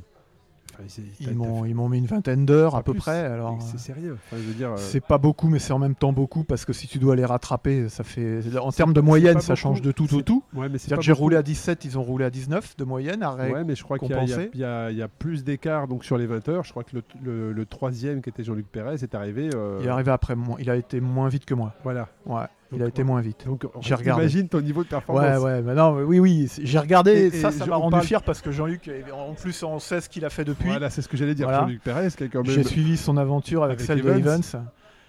enfin, ils- m'ont mis une vingtaine d'heures à peu plus. près. Alors, C'est c'est rien. Enfin, euh, c'est pas beaucoup, mais c'est en même temps beaucoup parce que si tu dois les rattraper, ça fait. En termes de moyenne, ça beaucoup. change de tout au tout. Ouais, j'ai roulé à 17, ils ont roulé à 19 de moyenne. À Ouais, mais je crois qu'il y, a- y y y plus d'écart donc sur les 20 heures. Je crois que le, le- le troisième qui était Jean-Luc Pérez est arrivé. euh, Il est arrivé après moi. Il a été moins vite que moi. Voilà. Ouais, il a été moins vite. Donc, J'ai regardé. Imagine ton niveau de performance. Ouais, ouais, mais non, mais oui, oui, j'ai regardé, Et- et ça, ça m'a rendu parle- fier parce que Jean-Luc, eh, en plus, on sait ce qu'il a fait depuis. Voilà, c'est ce que j'allais dire. Voilà. Jean-Luc quand même. J'ai suivi son aventure avec, Avec celle Evans. de Evans.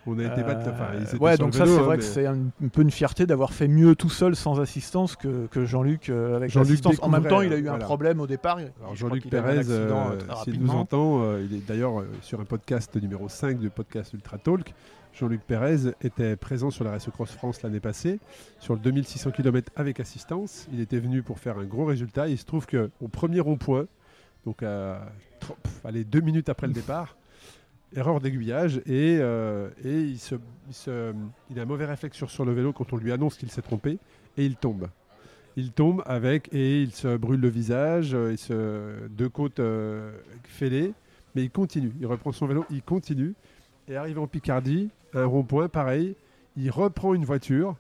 On a été battre. Euh, ouais, donc ça, c'est hein, vrai mais- que c'est un, un peu une fierté d'avoir fait mieux tout seul sans assistance que, que Jean-Luc euh, avec Jean-Luc l'assistance. En même temps, il a eu un problème au départ. Alors Jean-Luc Pérez, euh, très s'il nous entend, euh, il est d'ailleurs euh, sur un podcast numéro 5 du podcast Ultra Talk. Jean-Luc Pérez était présent sur la Race Cross France l'année passée, sur le 2600 km avec assistance. Il était venu pour faire un gros résultat. Il se trouve qu'au premier rond-point, donc à tro- pff, allez, deux minutes après le départ, erreur d'aiguillage et, euh, et il, se, il, se- il a un mauvais réflexe sur, sur le vélo quand on lui annonce qu'il s'est trompé et il tombe. Il tombe avec et il se brûle le visage, euh, il se deux côtes euh, fêlées, mais il continue. Il reprend son vélo, il continue et arrive en Picardie, un rond-point pareil, il reprend une voiture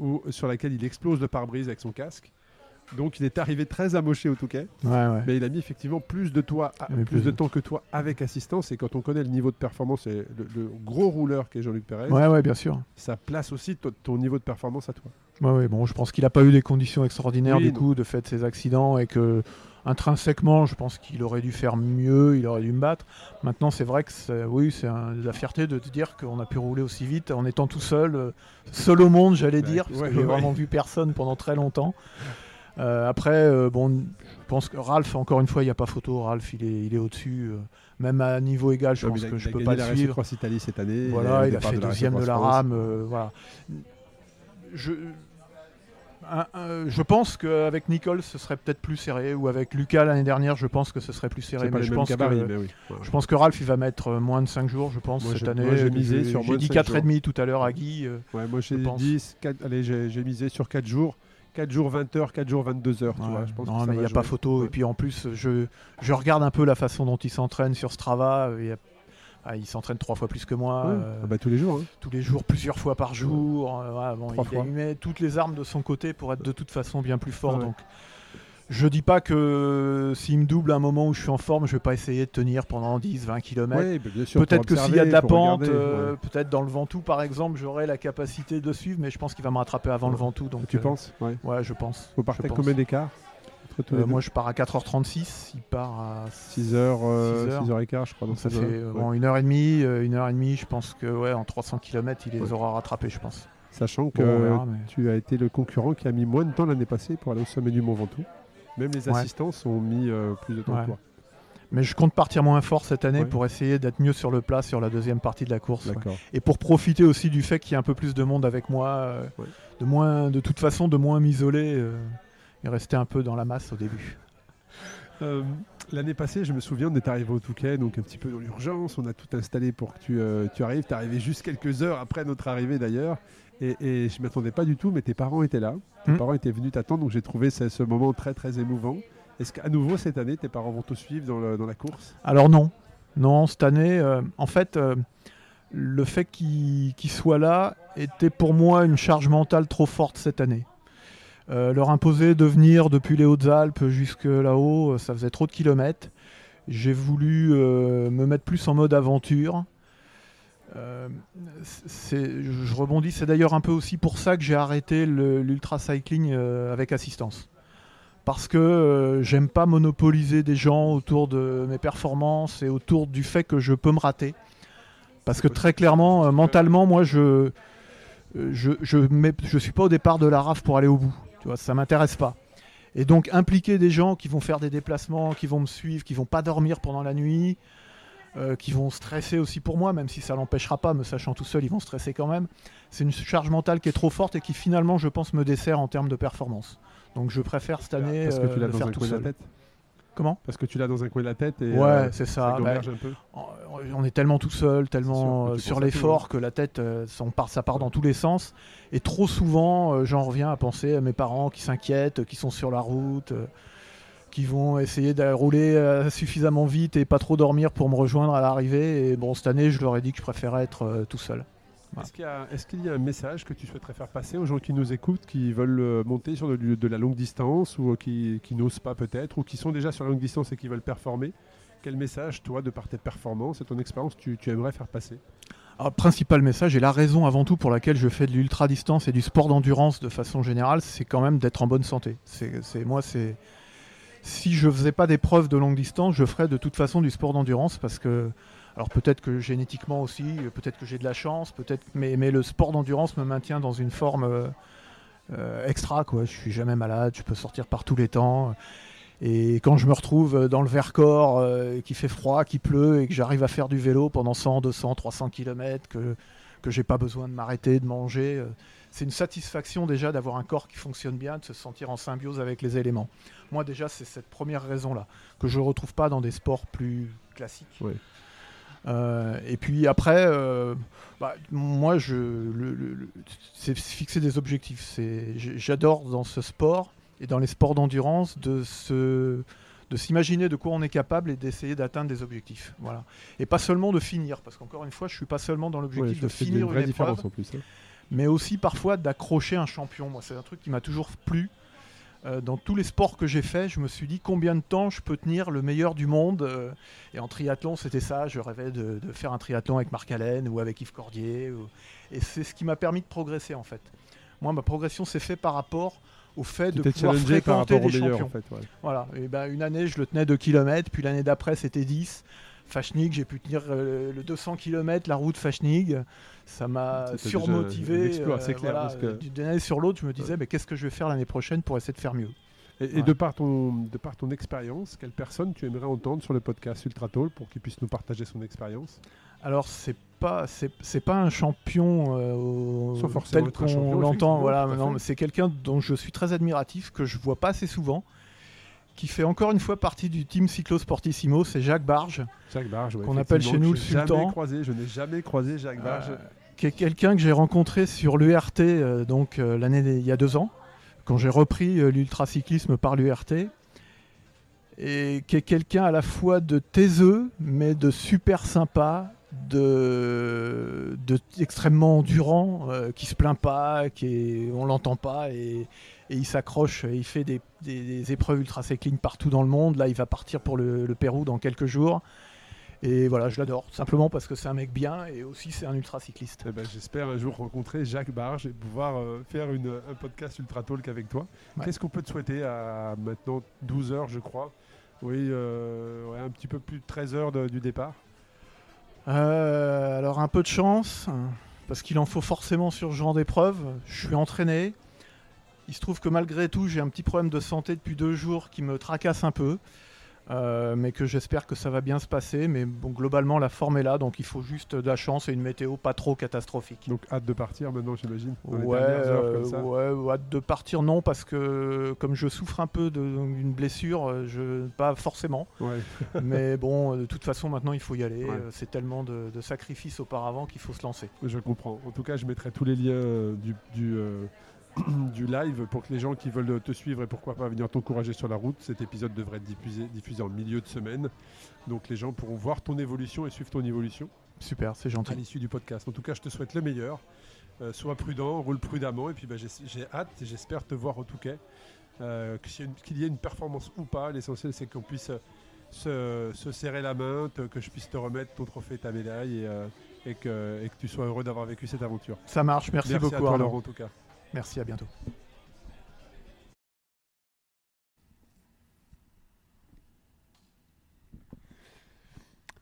euh, sur laquelle il explose le pare-brise avec son casque. Donc il est arrivé très amoché au Touquet, Ouais, ouais. mais il a mis effectivement plus de, toi, plus plus de temps que toi avec assistance. Et quand on connaît le niveau de performance et le, le gros rouleur qu'est Jean-Luc Pérez, Ouais, ouais, bien sûr. ça place aussi ton, niveau de performance à toi. Ouais, ouais, bon, je pense qu'il n'a pas eu des conditions extraordinaires Oui, du non. coup de fait de ses accidents et que intrinsèquement, je pense qu'il aurait dû faire mieux, il aurait dû me battre. Maintenant, c'est vrai que c'est, oui, c'est un- la fierté de te dire qu'on a pu rouler aussi vite en étant tout seul, euh, seul au monde, j'allais Bah, dire, parce que j'ai vraiment vu personne pendant très longtemps. Euh, après, euh, bon, je pense que Ralph, encore une fois, il n'y a pas photo. Ralph, il est, il est au-dessus, euh, même à niveau égal, je pense il a- que il je a peux pas le suivre. Cross Italie cette année. Voilà, il a fait de deuxième de la rame. voilà. Je, un- un- je pense qu'avec Nicole, ce serait peut-être plus serré, ou avec Lucas l'année dernière, je pense que ce serait plus serré. Mais je pense, que, mais oui. Ouais. je pense que Ralph, il va mettre moins de 5 jours, je pense, Moi, cette année. j'ai misé sur J'ai dit cinq 4,5 tout à l'heure à Guy. Ouais, moi j'ai je pense. 10, 4, allez, j'ai j'ai misé sur 4 jours. 4 jours 20 heures, 4 jours 22 heures. tu ouais. vois, je pense non, que mais il n'y a pas photo. Ouais. Et puis en plus, je, je regarde un peu la façon dont il s'entraîne sur Strava. a- ah, il s'entraîne trois fois plus que moi. Ouais. euh, Ah bah, tous les jours. hein. tous les jours, plusieurs fois par jour. euh, bon, il, il met toutes les armes de son côté pour être de toute façon bien plus fort. Ouais. Donc, je dis pas que s'il me double à un moment où je suis en forme, je vais pas essayer de tenir pendant 10, 20 km. Peut-être que s'il y a de la pente, euh, ouais. peut-être dans le Ventoux par exemple, j'aurai la capacité de suivre, mais je pense qu'il va me rattraper avant le Ventoux. Donc, Tu euh, penses? Ouais. Ouais, je pense. Vous partez pense. combien d'écart? Euh, moi, je pars à 4h36, il part à 6 heures, euh, 6 heures. 6 heures et quart, je crois. Donc ça fait bon, une heure et demie, une heure et demie. Je pense que ouais, en 300 km, il les aura rattrapés, je pense. Sachant que Bon, on verra, mais- tu as été le concurrent qui a mis moins de temps l'année passée pour aller au sommet du Mont Ventoux. Même les Ouais. assistants ont mis euh, plus de temps Ouais. que toi. Mais je compte partir moins fort cette année Ouais. pour essayer d'être mieux sur le plat sur la deuxième partie de la course. ouais. Et pour profiter aussi du fait qu'il y a un peu plus de monde avec moi, euh, Ouais. de, moins, de toute façon de moins m'isoler euh, et rester un peu dans la masse au début. Euh, L'année passée, je me souviens, on est arrivé au Touquet, donc un petit peu dans l'urgence. On a tout installé pour que tu, tu arrives. Tu es arrivé juste quelques heures après notre arrivée d'ailleurs. Et, et je ne m'attendais pas du tout, mais tes parents étaient là. Tes Hmm. parents étaient venus t'attendre, donc j'ai trouvé ce, ce moment très très émouvant. Est-ce qu'à nouveau cette année, tes parents vont te suivre dans, le- dans la course? Alors non, non, cette année, euh, en fait, euh, le fait qu'ils soient là était pour moi une charge mentale trop forte cette année. Euh, leur imposer de venir depuis les Hautes-Alpes jusque là-haut, ça faisait trop de kilomètres. J'ai voulu euh, me mettre plus en mode aventure. Euh, je rebondis, c'est d'ailleurs un peu aussi pour ça que j'ai arrêté l'ultra cycling euh, avec assistance. Parce que euh, j'aime pas monopoliser des gens autour de mes performances et autour du fait que je peux me rater. Parce que très clairement, mentalement, moi, je je suis pas au départ de la RAF pour aller au bout. Tu vois, ça m'intéresse pas. Et donc impliquer des gens qui vont faire des déplacements, qui vont me suivre, qui vont pas dormir pendant la nuit, euh, qui vont stresser aussi pour moi, même si ça l'empêchera pas, me sachant tout seul, ils vont stresser quand même. C'est une charge mentale qui est trop forte et qui finalement, je pense, me dessert en termes de performance. Donc je préfère cette année Parce que tu euh, l'as le dans faire un tout coin de la tête Comment? Parce que tu l'as dans un coin de la tête et Ouais, euh, c'est ça Bah, un peu. on est tellement tout seul, tellement sûr, euh, sur l'effort que la tête, euh, ça, on part, ça part dans tous les sens. Et trop souvent, euh, j'en reviens à penser à mes parents qui s'inquiètent, qui sont sur la route, euh, qui vont essayer de rouler euh, suffisamment vite et pas trop dormir pour me rejoindre à l'arrivée. Et bon, cette année, je leur ai dit que je préférais être euh, tout seul. Est-ce qu'il y, a- est-ce qu'il y a un message que tu souhaiterais faire passer aux gens qui nous écoutent, qui veulent euh, monter sur de, de la longue distance ou qui, qui n'osent pas peut-être, ou qui sont déjà sur la longue distance et qui veulent performer? Quel message, toi, de par tes performances et ton expérience, tu, tu aimerais faire passer? Alors, le principal message et la raison avant tout pour laquelle je fais de l'ultra distance et du sport d'endurance de façon générale, c'est quand même d'être en bonne santé. C'est, c'est- moi, c'est si je faisais pas d'épreuves de longue distance, je ferais de toute façon du sport d'endurance parce que alors peut-être que génétiquement aussi, peut-être que j'ai de la chance, peut-être, mais, mais le sport d'endurance me maintient dans une forme euh, euh, extra quoi. Je suis jamais malade, je peux sortir par tous les temps. Et quand je me retrouve dans le Vercors, euh, qui fait froid, qui pleut, et que j'arrive à faire du vélo pendant 100, 200, 300 km, que, que j'ai pas besoin de m'arrêter, de manger, euh, c'est une satisfaction déjà d'avoir un corps qui fonctionne bien, de se sentir en symbiose avec les éléments. Moi déjà, c'est cette première raison-là, que je ne retrouve pas dans des sports plus classiques. Ouais. Euh, et puis après, euh, bah, moi, je, le- le- le- c'est fixer des objectifs. C'est- J'adore dans ce sport et dans les sports d'endurance de se de s'imaginer de quoi on est capable et d'essayer d'atteindre des objectifs. Voilà. Et pas seulement de finir, parce qu'encore une fois, je suis pas seulement dans Ouais, l'objectif je de finir une une épreuve, différence en plus. hein. Mais aussi parfois d'accrocher un champion. Moi, c'est un truc qui m'a toujours plu. euh, dans tous les sports que j'ai fait, je me suis dit combien de temps je peux tenir le meilleur du monde. euh, et en triathlon, c'était ça. Je rêvais de, de faire un triathlon avec Marc Allen ou avec Yves Cordier. ou- Et c'est ce qui m'a permis de progresser en fait. Moi, ma progression s'est faite par rapport au fait de pouvoir fréquenter des champions. en fait. ouais. Voilà. Et ben, une année, je le tenais 2 km, puis l'année d'après, c'était 10. Fashnig, j'ai pu tenir euh, le 200 km, la route Fashnig. Ça m'a déjà surmotivé. euh, c'est clair, voilà. parce que- D'une année sur l'autre, je me disais, mais qu'est-ce que je vais faire l'année prochaine pour essayer de faire mieux? Et, de par ton, de par ton expérience, quelle personne tu aimerais entendre sur le podcast Ultra Tall pour qu'il puisse nous partager son expérience? Alors, c'est pas, c'est, pas un champion euh, au- tel qu'on l'entend. Voilà, non, c'est quelqu'un dont je suis très admiratif, que je vois pas assez souvent, qui fait encore une fois partie du team Cyclo Sportissimo. C'est Jacques Barge. Jacques Barge, ouais, Qu'on appelle chez nous le jamais Sultan. croisé, je n'ai jamais croisé Jacques Barge. Euh, qui est quelqu'un que j'ai rencontré sur l'URT euh, donc euh, l'année il y a deux ans, quand j'ai repris l'ultracyclisme par l'URT, et qui est quelqu'un à la fois de taiseux, mais de super sympa, de, de extrêmement endurant, qui se plaint pas, qui est, on l'entend pas, et, et il s'accroche, et il fait des, des- des épreuves ultracycling partout dans le monde. Là, il va partir pour le, le Pérou dans quelques jours. Et voilà, je l'adore, simplement parce que c'est un mec bien et aussi c'est un ultracycliste. Eh ben, J'espère un jour rencontrer Jacques Barge et pouvoir euh, faire une, un podcast Ultra Talk avec toi. Ouais. Qu'est-ce qu'on peut te souhaiter à maintenant 12 heures, je crois? Oui, euh, ouais, un petit peu plus de 13 heures de- du départ. Euh, alors un peu de chance, parce qu'il en faut forcément sur ce genre d'épreuve. Je suis entraîné. Il se trouve que malgré tout, j'ai un petit problème de santé depuis deux jours qui me tracasse un peu. Euh, mais que j'espère que ça va bien se passer. Mais bon, globalement, la forme est là, donc il faut juste de la chance et une météo pas trop catastrophique. Donc hâte de partir maintenant, j'imagine. Ouais, euh, ouais, hâte de partir, non, parce que comme je souffre un peu d'une blessure, euh, je pas forcément. Ouais. Mais bon, de toute façon, maintenant, il faut y aller. Ouais. C'est tellement de, de sacrifices auparavant qu'il faut se lancer. Je comprends. En tout cas, je mettrai tous les liens du, du, euh, du live pour que les gens qui veulent te suivre et pourquoi pas venir t'encourager sur la route. Cet épisode devrait être diffusé, diffusé en milieu de semaine. Donc les gens pourront voir ton évolution et suivre ton évolution Super, c'est à gentil. l'issue du podcast. En tout cas, je te souhaite le meilleur. Euh, sois prudent, roule prudemment et puis bah, j'ai hâte et j'espère te voir au Touquet. Euh, Qu'il y ait une performance ou pas, l'essentiel c'est qu'on puisse euh, se, se serrer la main, te- que je puisse te remettre ton trophée, ta médaille et, euh, et que, et que tu sois heureux d'avoir vécu cette aventure. Ça marche, merci, Merci beaucoup. à toi, Arnaud. Laurent, en tout cas. Merci, à bientôt.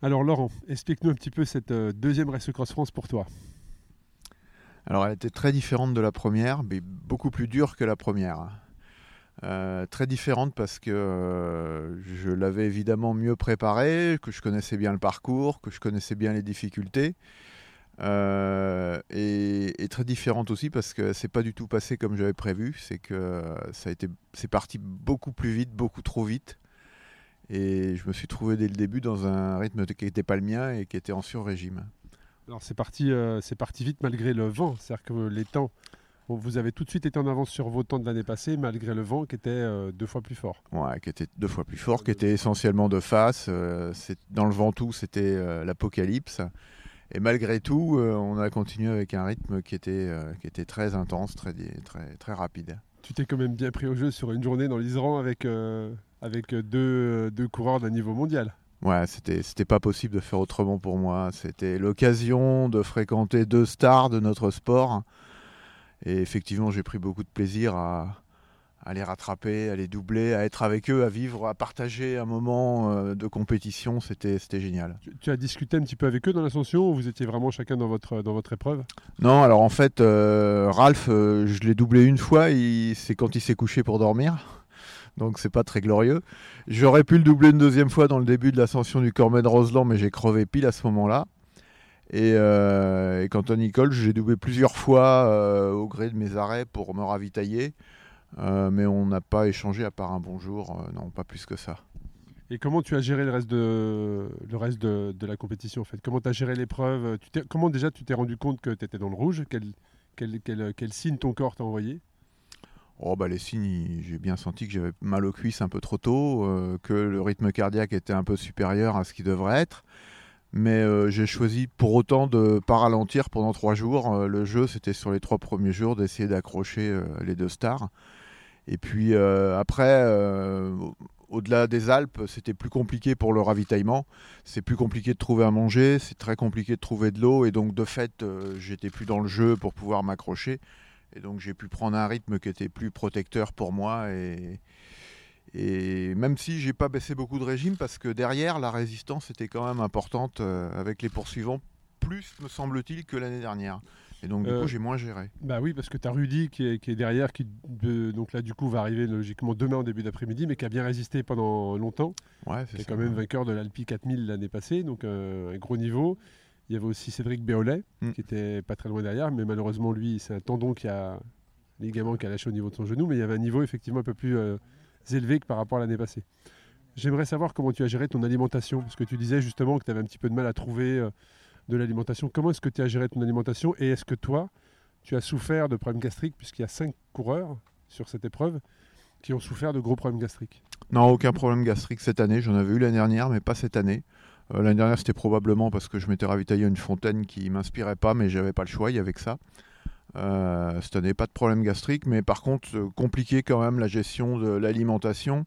Alors Laurent, explique-nous un petit peu cette euh, deuxième Race Cross France pour toi. Alors elle était très différente de la première, mais beaucoup plus dure que la première. Euh, très différente parce que euh, je l'avais évidemment mieux préparée, que je connaissais bien le parcours, que je connaissais bien les difficultés. Euh, et, et très différente aussi parce que c'est pas du tout passé comme j'avais prévu. C'est que ça a été, c'est parti beaucoup plus vite, beaucoup trop vite. Et je me suis trouvé dès le début dans un rythme qui n'était pas le mien et qui était en sur-régime. Alors c'est parti, euh, c'est parti vite malgré le vent, c'est-à-dire que les temps, bon, vous avez tout de suite été en avance sur vos temps de l'année passée malgré le vent qui était euh, deux fois plus fort. Ouais, qui était deux fois plus fort, qui était essentiellement de face. euh, c'est- dans le Ventoux, c'était euh, l'apocalypse. Et malgré tout, euh, on a continué avec un rythme qui était, euh, qui était très intense, très, très, très rapide. Tu t'es quand même bien pris au jeu sur une journée dans l'Isran avec, euh, avec deux, deux coureurs d'un niveau mondial. Ouais, c'était, c'était pas possible de faire autrement pour moi. C'était l'occasion de fréquenter deux stars de notre sport. Et effectivement, j'ai pris beaucoup de plaisir à, à les rattraper, à les doubler, à être avec eux, à vivre, à partager un moment euh, de compétition. C'était, génial. Tu, tu as discuté un petit peu avec eux dans l'ascension ou vous étiez vraiment chacun dans votre, dans votre épreuve? Non, alors en fait, euh, Ralph, euh, je l'ai doublé une fois, c'est quand il s'est couché pour dormir. Donc c'est pas très glorieux. J'aurais pu le doubler une deuxième fois dans le début de l'ascension du Cormet de Roseland, mais j'ai crevé pile à ce moment-là. Et, euh, et quant à Nicole, j'ai doublé plusieurs fois au gré de mes arrêts pour me ravitailler. Euh, mais on n'a pas échangé à part un bonjour, euh, non, pas plus que ça. Et comment tu as géré le reste de, le reste de, de la compétition en fait? Comment tu as géré l'épreuve? Comment déjà tu t'es rendu compte que tu étais dans le rouge? Quel, quel, quel, quel signe ton corps t'a envoyé? Oh bah les signes, j'ai bien senti que j'avais mal aux cuisses un peu trop tôt, euh, que le rythme cardiaque était un peu supérieur à ce qu'il devrait être. Mais j'ai choisi pour autant de pas ralentir pendant trois jours. Le jeu, c'était sur les trois premiers jours d'essayer d'accrocher les deux stars. Et puis euh, après, euh, au-delà des Alpes, c'était plus compliqué pour le ravitaillement. C'est plus compliqué de trouver à manger, c'est très compliqué de trouver de l'eau. Et donc, de fait, euh, j'étais plus dans le jeu pour pouvoir m'accrocher. Et donc, j'ai pu prendre un rythme qui était plus protecteur pour moi. Et, même si j'ai pas baissé beaucoup de régime, parce que derrière, la résistance était quand même importante avec les poursuivants, plus, me semble-t-il, que l'année dernière. Et donc, du Euh, coup, j'ai moins géré. Bah oui, parce que tu as Rudy qui est, qui est derrière, qui de- donc là du coup va arriver logiquement demain en début d'après-midi, mais qui a bien résisté pendant longtemps, Ouais, qui c'est est ça. quand même vainqueur de l'Alpi 4000 l'année passée, donc euh, un gros niveau. Il y avait aussi Cédric Béolet, Mm. qui était pas très loin derrière, mais malheureusement lui c'est un tendon qui a ligament qui a lâché au niveau de son genou, mais il y avait un niveau effectivement un peu plus euh, élevé que par rapport à l'année passée. J'aimerais savoir comment tu as géré ton alimentation, parce que tu disais justement que tu avais un petit peu de mal à trouver euh, de l'alimentation. Comment est-ce que tu as géré ton alimentation et est-ce que toi, tu as souffert de problèmes gastriques, puisqu'il y a cinq coureurs sur cette épreuve qui ont souffert de gros problèmes gastriques? Non, aucun problème gastrique cette année. J'en avais eu l'année dernière, mais pas cette année. Euh, l'année dernière, c'était probablement parce que je m'étais ravitaillé à une fontaine qui m'inspirait pas, mais j'avais pas le choix. Il y avait que ça. Euh, cette année, pas de problème gastrique, mais par contre, euh, compliqué quand même la gestion de l'alimentation.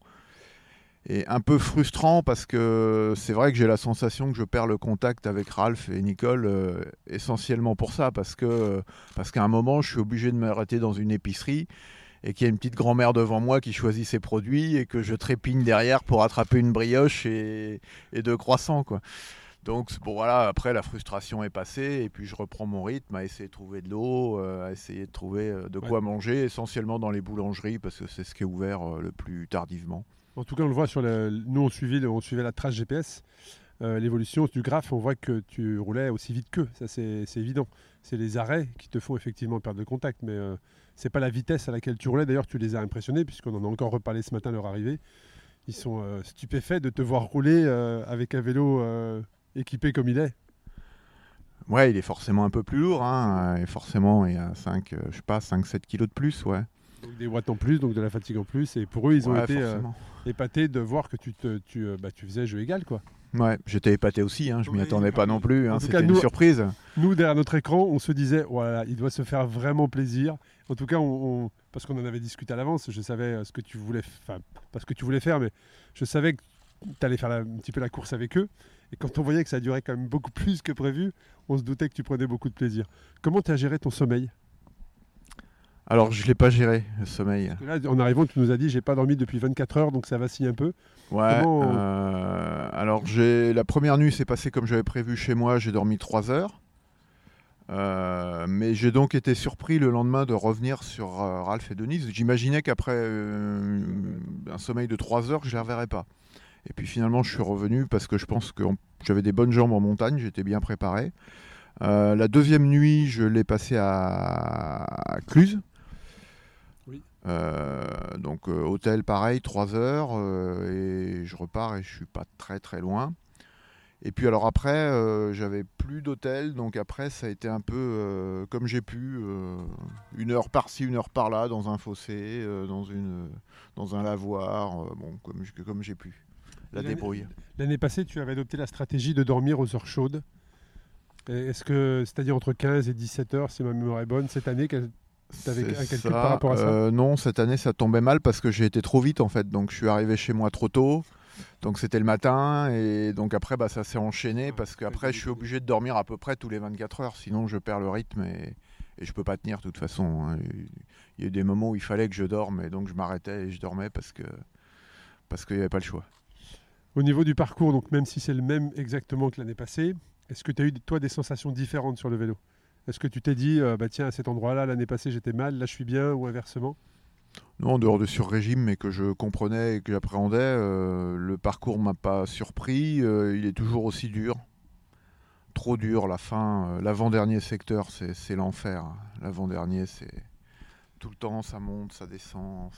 Et un peu frustrant parce que c'est vrai que j'ai la sensation que je perds le contact avec Ralph et Nicole euh, essentiellement pour ça, parce que parce qu'à un moment, je suis obligé de m'arrêter dans une épicerie et qu'il y a une petite grand-mère devant moi qui choisit ses produits et que je trépigne derrière pour attraper une brioche et, et deux croissants. Quoi. Donc bon voilà, après la frustration est passée et puis je reprends mon rythme à essayer de trouver de l'eau, euh, à essayer de trouver euh, de quoi manger, essentiellement dans les boulangeries parce que c'est ce qui est ouvert euh, le plus tardivement. En tout cas, on le voit sur le. Nous, on suivait, on suivait la trace GPS, euh, l'évolution du graphe. On voit que tu roulais aussi vite qu'eux. Ça, c'est évident. C'est les arrêts qui te font effectivement perdre de contact, mais euh, c'est pas la vitesse à laquelle tu roulais. D'ailleurs, tu les as impressionnés, puisqu'on en a encore reparlé ce matin à leur arrivée. Ils sont euh, stupéfaits de te voir rouler euh, avec un vélo équipé comme il est. Ouais, il est forcément un peu plus lourd, hein, et forcément il y a 5, je sais pas, 5-7 kilos de plus, ouais. Donc des watts en plus, donc de la fatigue en plus. Et pour eux, ils ont Ouais, été euh, épatés de voir que tu, te, tu, euh, bah, tu faisais jeu égal, quoi. Ouais, j'étais épaté aussi, hein, je m'y attendais pas non plus, hein, c'était cas, une nous- surprise. Nous, derrière notre écran, on se disait, voilà, il doit se faire vraiment plaisir. En tout cas, on, on- parce qu'on en avait discuté à l'avance, je savais euh, ce que tu voulais, enfin, pas ce que tu voulais faire, mais je savais que tu allais faire la- un petit peu la course avec eux. Et quand on voyait que ça durait quand même beaucoup plus que prévu, on se doutait que tu prenais beaucoup de plaisir. Comment tu as géré ton sommeil? Alors je l'ai pas géré, le sommeil. Là, en arrivant, tu nous as dit, j'ai pas dormi depuis 24 heures, donc ça vacille un peu. Ouais. Comment- euh, alors j'ai la première nuit s'est passée comme j'avais prévu chez moi. J'ai dormi 3 heures. Euh, mais j'ai donc été surpris le lendemain de revenir sur euh, Ralph et Denise. J'imaginais qu'après un sommeil de 3 heures, je ne les reverrais pas. Et puis finalement, je suis revenu parce que je pense que j'avais des bonnes jambes en montagne, j'étais bien préparé. La deuxième nuit, je l'ai passée à, à Cluse. Euh, donc euh, hôtel pareil, 3 heures, euh, et je repars et je suis pas très très loin. Et puis alors après, j'avais plus d'hôtel, donc après ça a été un peu comme j'ai pu, une heure par-ci, une heure par-là, dans un fossé, dans, une, dans un lavoir, bon, comme, comme j'ai pu. La débrouille. L'année passée, tu avais adopté la stratégie de dormir aux heures chaudes. Est-ce que, c'est-à-dire entre 15 et 17 heures, si ma mémoire est bonne, cette année, T'avais un calcul ça. par rapport à ça Euh, Non, cette année ça tombait mal parce que j'ai été trop vite en fait. Donc je suis arrivé chez moi trop tôt. Donc c'était le matin et donc après bah, ça s'est enchaîné Ouais, parce qu'après je suis obligé de dormir à peu près tous les 24 heures. Sinon je perds le rythme et, et je peux pas tenir de toute façon. hein. Il y a eu des moments où il fallait que je dorme et donc je m'arrêtais et je dormais parce que parce qu'il n'y avait pas le choix. Au niveau du parcours, donc même si c'est le même exactement que l'année passée, est-ce que tu as eu toi des sensations différentes sur le vélo? Est-ce que tu t'es dit, euh, bah tiens, à cet endroit-là, l'année passée j'étais mal, là je suis bien, ou inversement? Non, en dehors de sur-régime, mais que je comprenais et que j'appréhendais, euh, le parcours m'a pas surpris. euh, il est toujours aussi dur. Trop dur, la fin. L'avant-dernier secteur, c'est c'est l'enfer. L'avant-dernier, c'est. Tout le temps, ça monte, ça descend.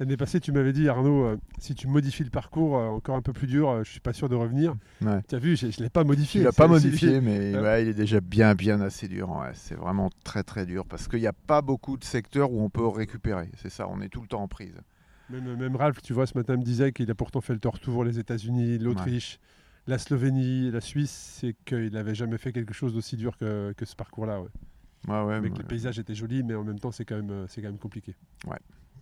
L'année passée, tu m'avais dit, Arnaud, euh, si tu modifies le parcours euh, encore un peu plus dur, euh, je suis pas sûr de revenir. Ouais. Tu as vu, je ne l'ai pas modifié. Tu l'as pas modifié, mais Ouais. il est déjà bien, bien assez dur. Ouais, c'est vraiment très, très dur parce qu'il n'y a pas beaucoup de secteurs où on peut récupérer. C'est ça, on est tout le temps en prise. Même, même Ralph, tu vois, ce matin me disait qu'il a pourtant fait le tour les États-Unis, l'Autriche, la Slovénie, la Suisse, c'est qu'il n'avait jamais fait quelque chose d'aussi dur que, que ce parcours-là. ouais. Ouais, ouais, Avec ouais. les paysages étaient jolis, mais en même temps, c'est quand même, euh, quand même compliqué.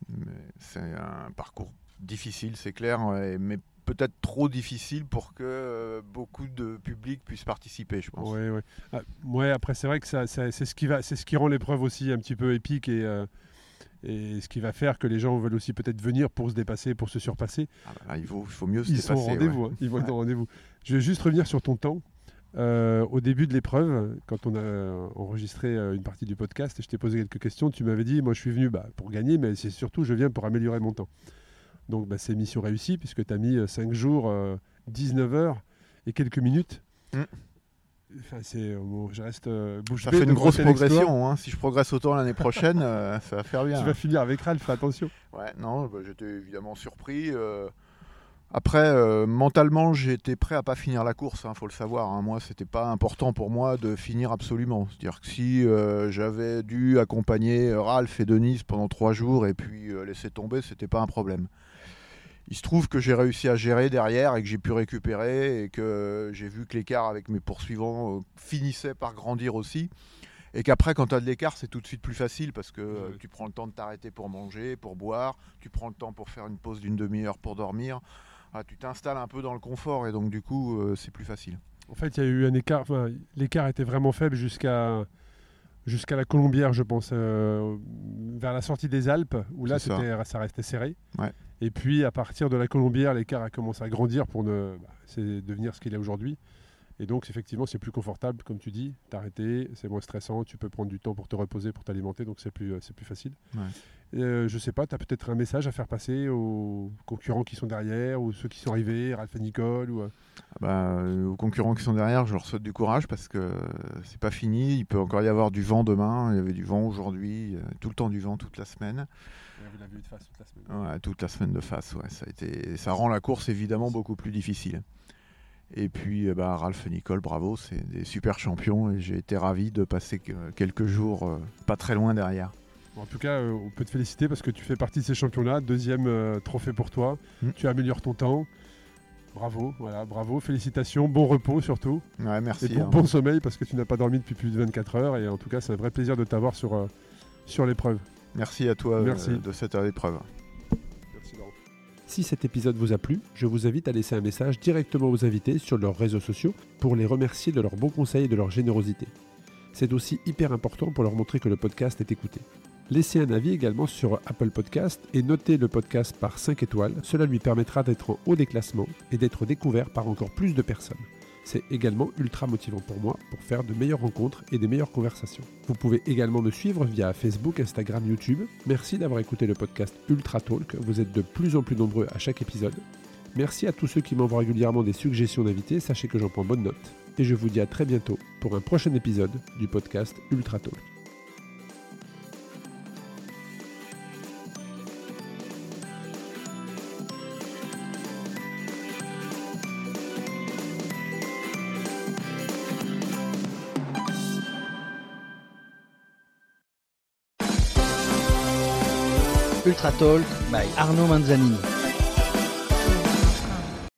Mais C'est un parcours difficile, c'est clair, ouais, mais peut-être trop difficile pour que euh, beaucoup de public puisse participer, je pense. Ouais, ouais. Ah, ouais, après, c'est vrai que ça, ça- c'est ce qui va, ce qui rend l'épreuve aussi un petit peu épique et, euh, et ce qui va faire que les gens veulent aussi peut-être venir pour se dépasser, pour se surpasser. Ah bah là, il, faut, il faut mieux se Ils sont au dépasser. ouais. rendez-vous. hein. Ils vont être Ouais. au rendez-vous. Je vais juste revenir sur ton temps. Euh, au début de l'épreuve, quand on a euh, enregistré euh, une partie du podcast, je t'ai posé quelques questions. Tu m'avais dit, moi, je suis venu bah, pour gagner, mais c'est surtout, je viens pour améliorer mon temps. Donc, bah, c'est mission réussie puisque tu as mis 5 jours, 19 heures et quelques minutes. Mm. Enfin, c'est, euh, bon, je reste euh, bouche Ça fait une grosse progression. hein. Si je progresse autant l'année prochaine, euh, ça va faire bien. Tu vas finir avec Ralph, fais attention. Ouais, non, bah, j'étais évidemment surpris. Après, euh, mentalement, j'étais prêt à pas finir la course, il faut le savoir. hein. Moi, c'était pas important pour moi de finir absolument. C'est-à-dire que si euh, j'avais dû accompagner euh, Ralph et Denise pendant trois jours et puis euh, laisser tomber, c'était pas un problème. Il se trouve que j'ai réussi à gérer derrière et que j'ai pu récupérer et que j'ai vu que l'écart avec mes poursuivants finissait par grandir aussi. Et qu'après, quand tu as de l'écart, c'est tout de suite plus facile parce que tu prends le temps de t'arrêter pour manger, pour boire, tu prends le temps pour faire une pause d'une demi-heure pour dormir. Ah, tu t'installes un peu dans le confort et donc du coup, euh, c'est plus facile. En fait, il y a eu un écart. Enfin, l'écart était vraiment faible jusqu'à jusqu'à la Colombière, je pense, euh, vers la sortie des Alpes, où là, ça. ça restait serré. Ouais. Et puis, à partir de la Colombière, l'écart a commencé à grandir pour ne, bah, devenir ce qu'il est aujourd'hui. Et donc, effectivement, c'est plus confortable, comme tu dis, t'arrêter, c'est moins stressant, tu peux prendre du temps pour te reposer, pour t'alimenter, donc c'est plus, euh, c'est plus facile. Ouais. Euh, je sais pas, tu as peut-être un message à faire passer aux concurrents qui sont derrière, ou ceux qui sont arrivés, Ralph et Nicole, ou, euh, Ah bah, euh, aux concurrents qui sont derrière, je leur souhaite du courage parce que c'est pas fini. Il peut encore y avoir du vent demain. Il y avait du vent aujourd'hui, tout le temps du vent toute la semaine. vous l'avez eu de face toute la semaine. Ouais, toute la semaine de face, ouais, ça a été, ça rend la course évidemment beaucoup plus difficile. Et puis, bah, Ralph et Nicole, bravo, c'est des super champions et j'ai été ravi de passer que- quelques jours pas très loin derrière. Bon, en tout cas, euh, on peut te féliciter parce que tu fais partie de ces champions-là. Deuxième euh, trophée pour toi. Mm. Tu améliores ton temps. Bravo, voilà, bravo, félicitations, bon repos surtout. Ouais, Et merci. bon, hein. bon sommeil parce que tu n'as pas dormi depuis plus de 24 heures. Et en tout cas, c'est un vrai plaisir de t'avoir sur, euh, sur l'épreuve. Merci à toi euh, de cette épreuve. Merci Laurent. Si cet épisode vous a plu, je vous invite à laisser un message directement aux invités sur leurs réseaux sociaux pour les remercier de leurs bons conseils et de leur générosité. C'est aussi hyper important pour leur montrer que le podcast est écouté. Laissez un avis également sur Apple Podcast et notez le podcast par 5 étoiles. Cela lui permettra d'être en haut des classements et d'être découvert par encore plus de personnes. C'est également ultra motivant pour moi pour faire de meilleures rencontres et des meilleures conversations. Vous pouvez également me suivre via Facebook, Instagram, YouTube. Merci d'avoir écouté le podcast Ultra Talk. Vous êtes de plus en plus nombreux à chaque épisode. Merci à tous ceux qui m'envoient régulièrement des suggestions d'invités. Sachez que j'en prends bonne note. Et je vous dis à très bientôt pour un prochain épisode du podcast Ultra Talk. Ultra Talk by Arnaud Manzanini.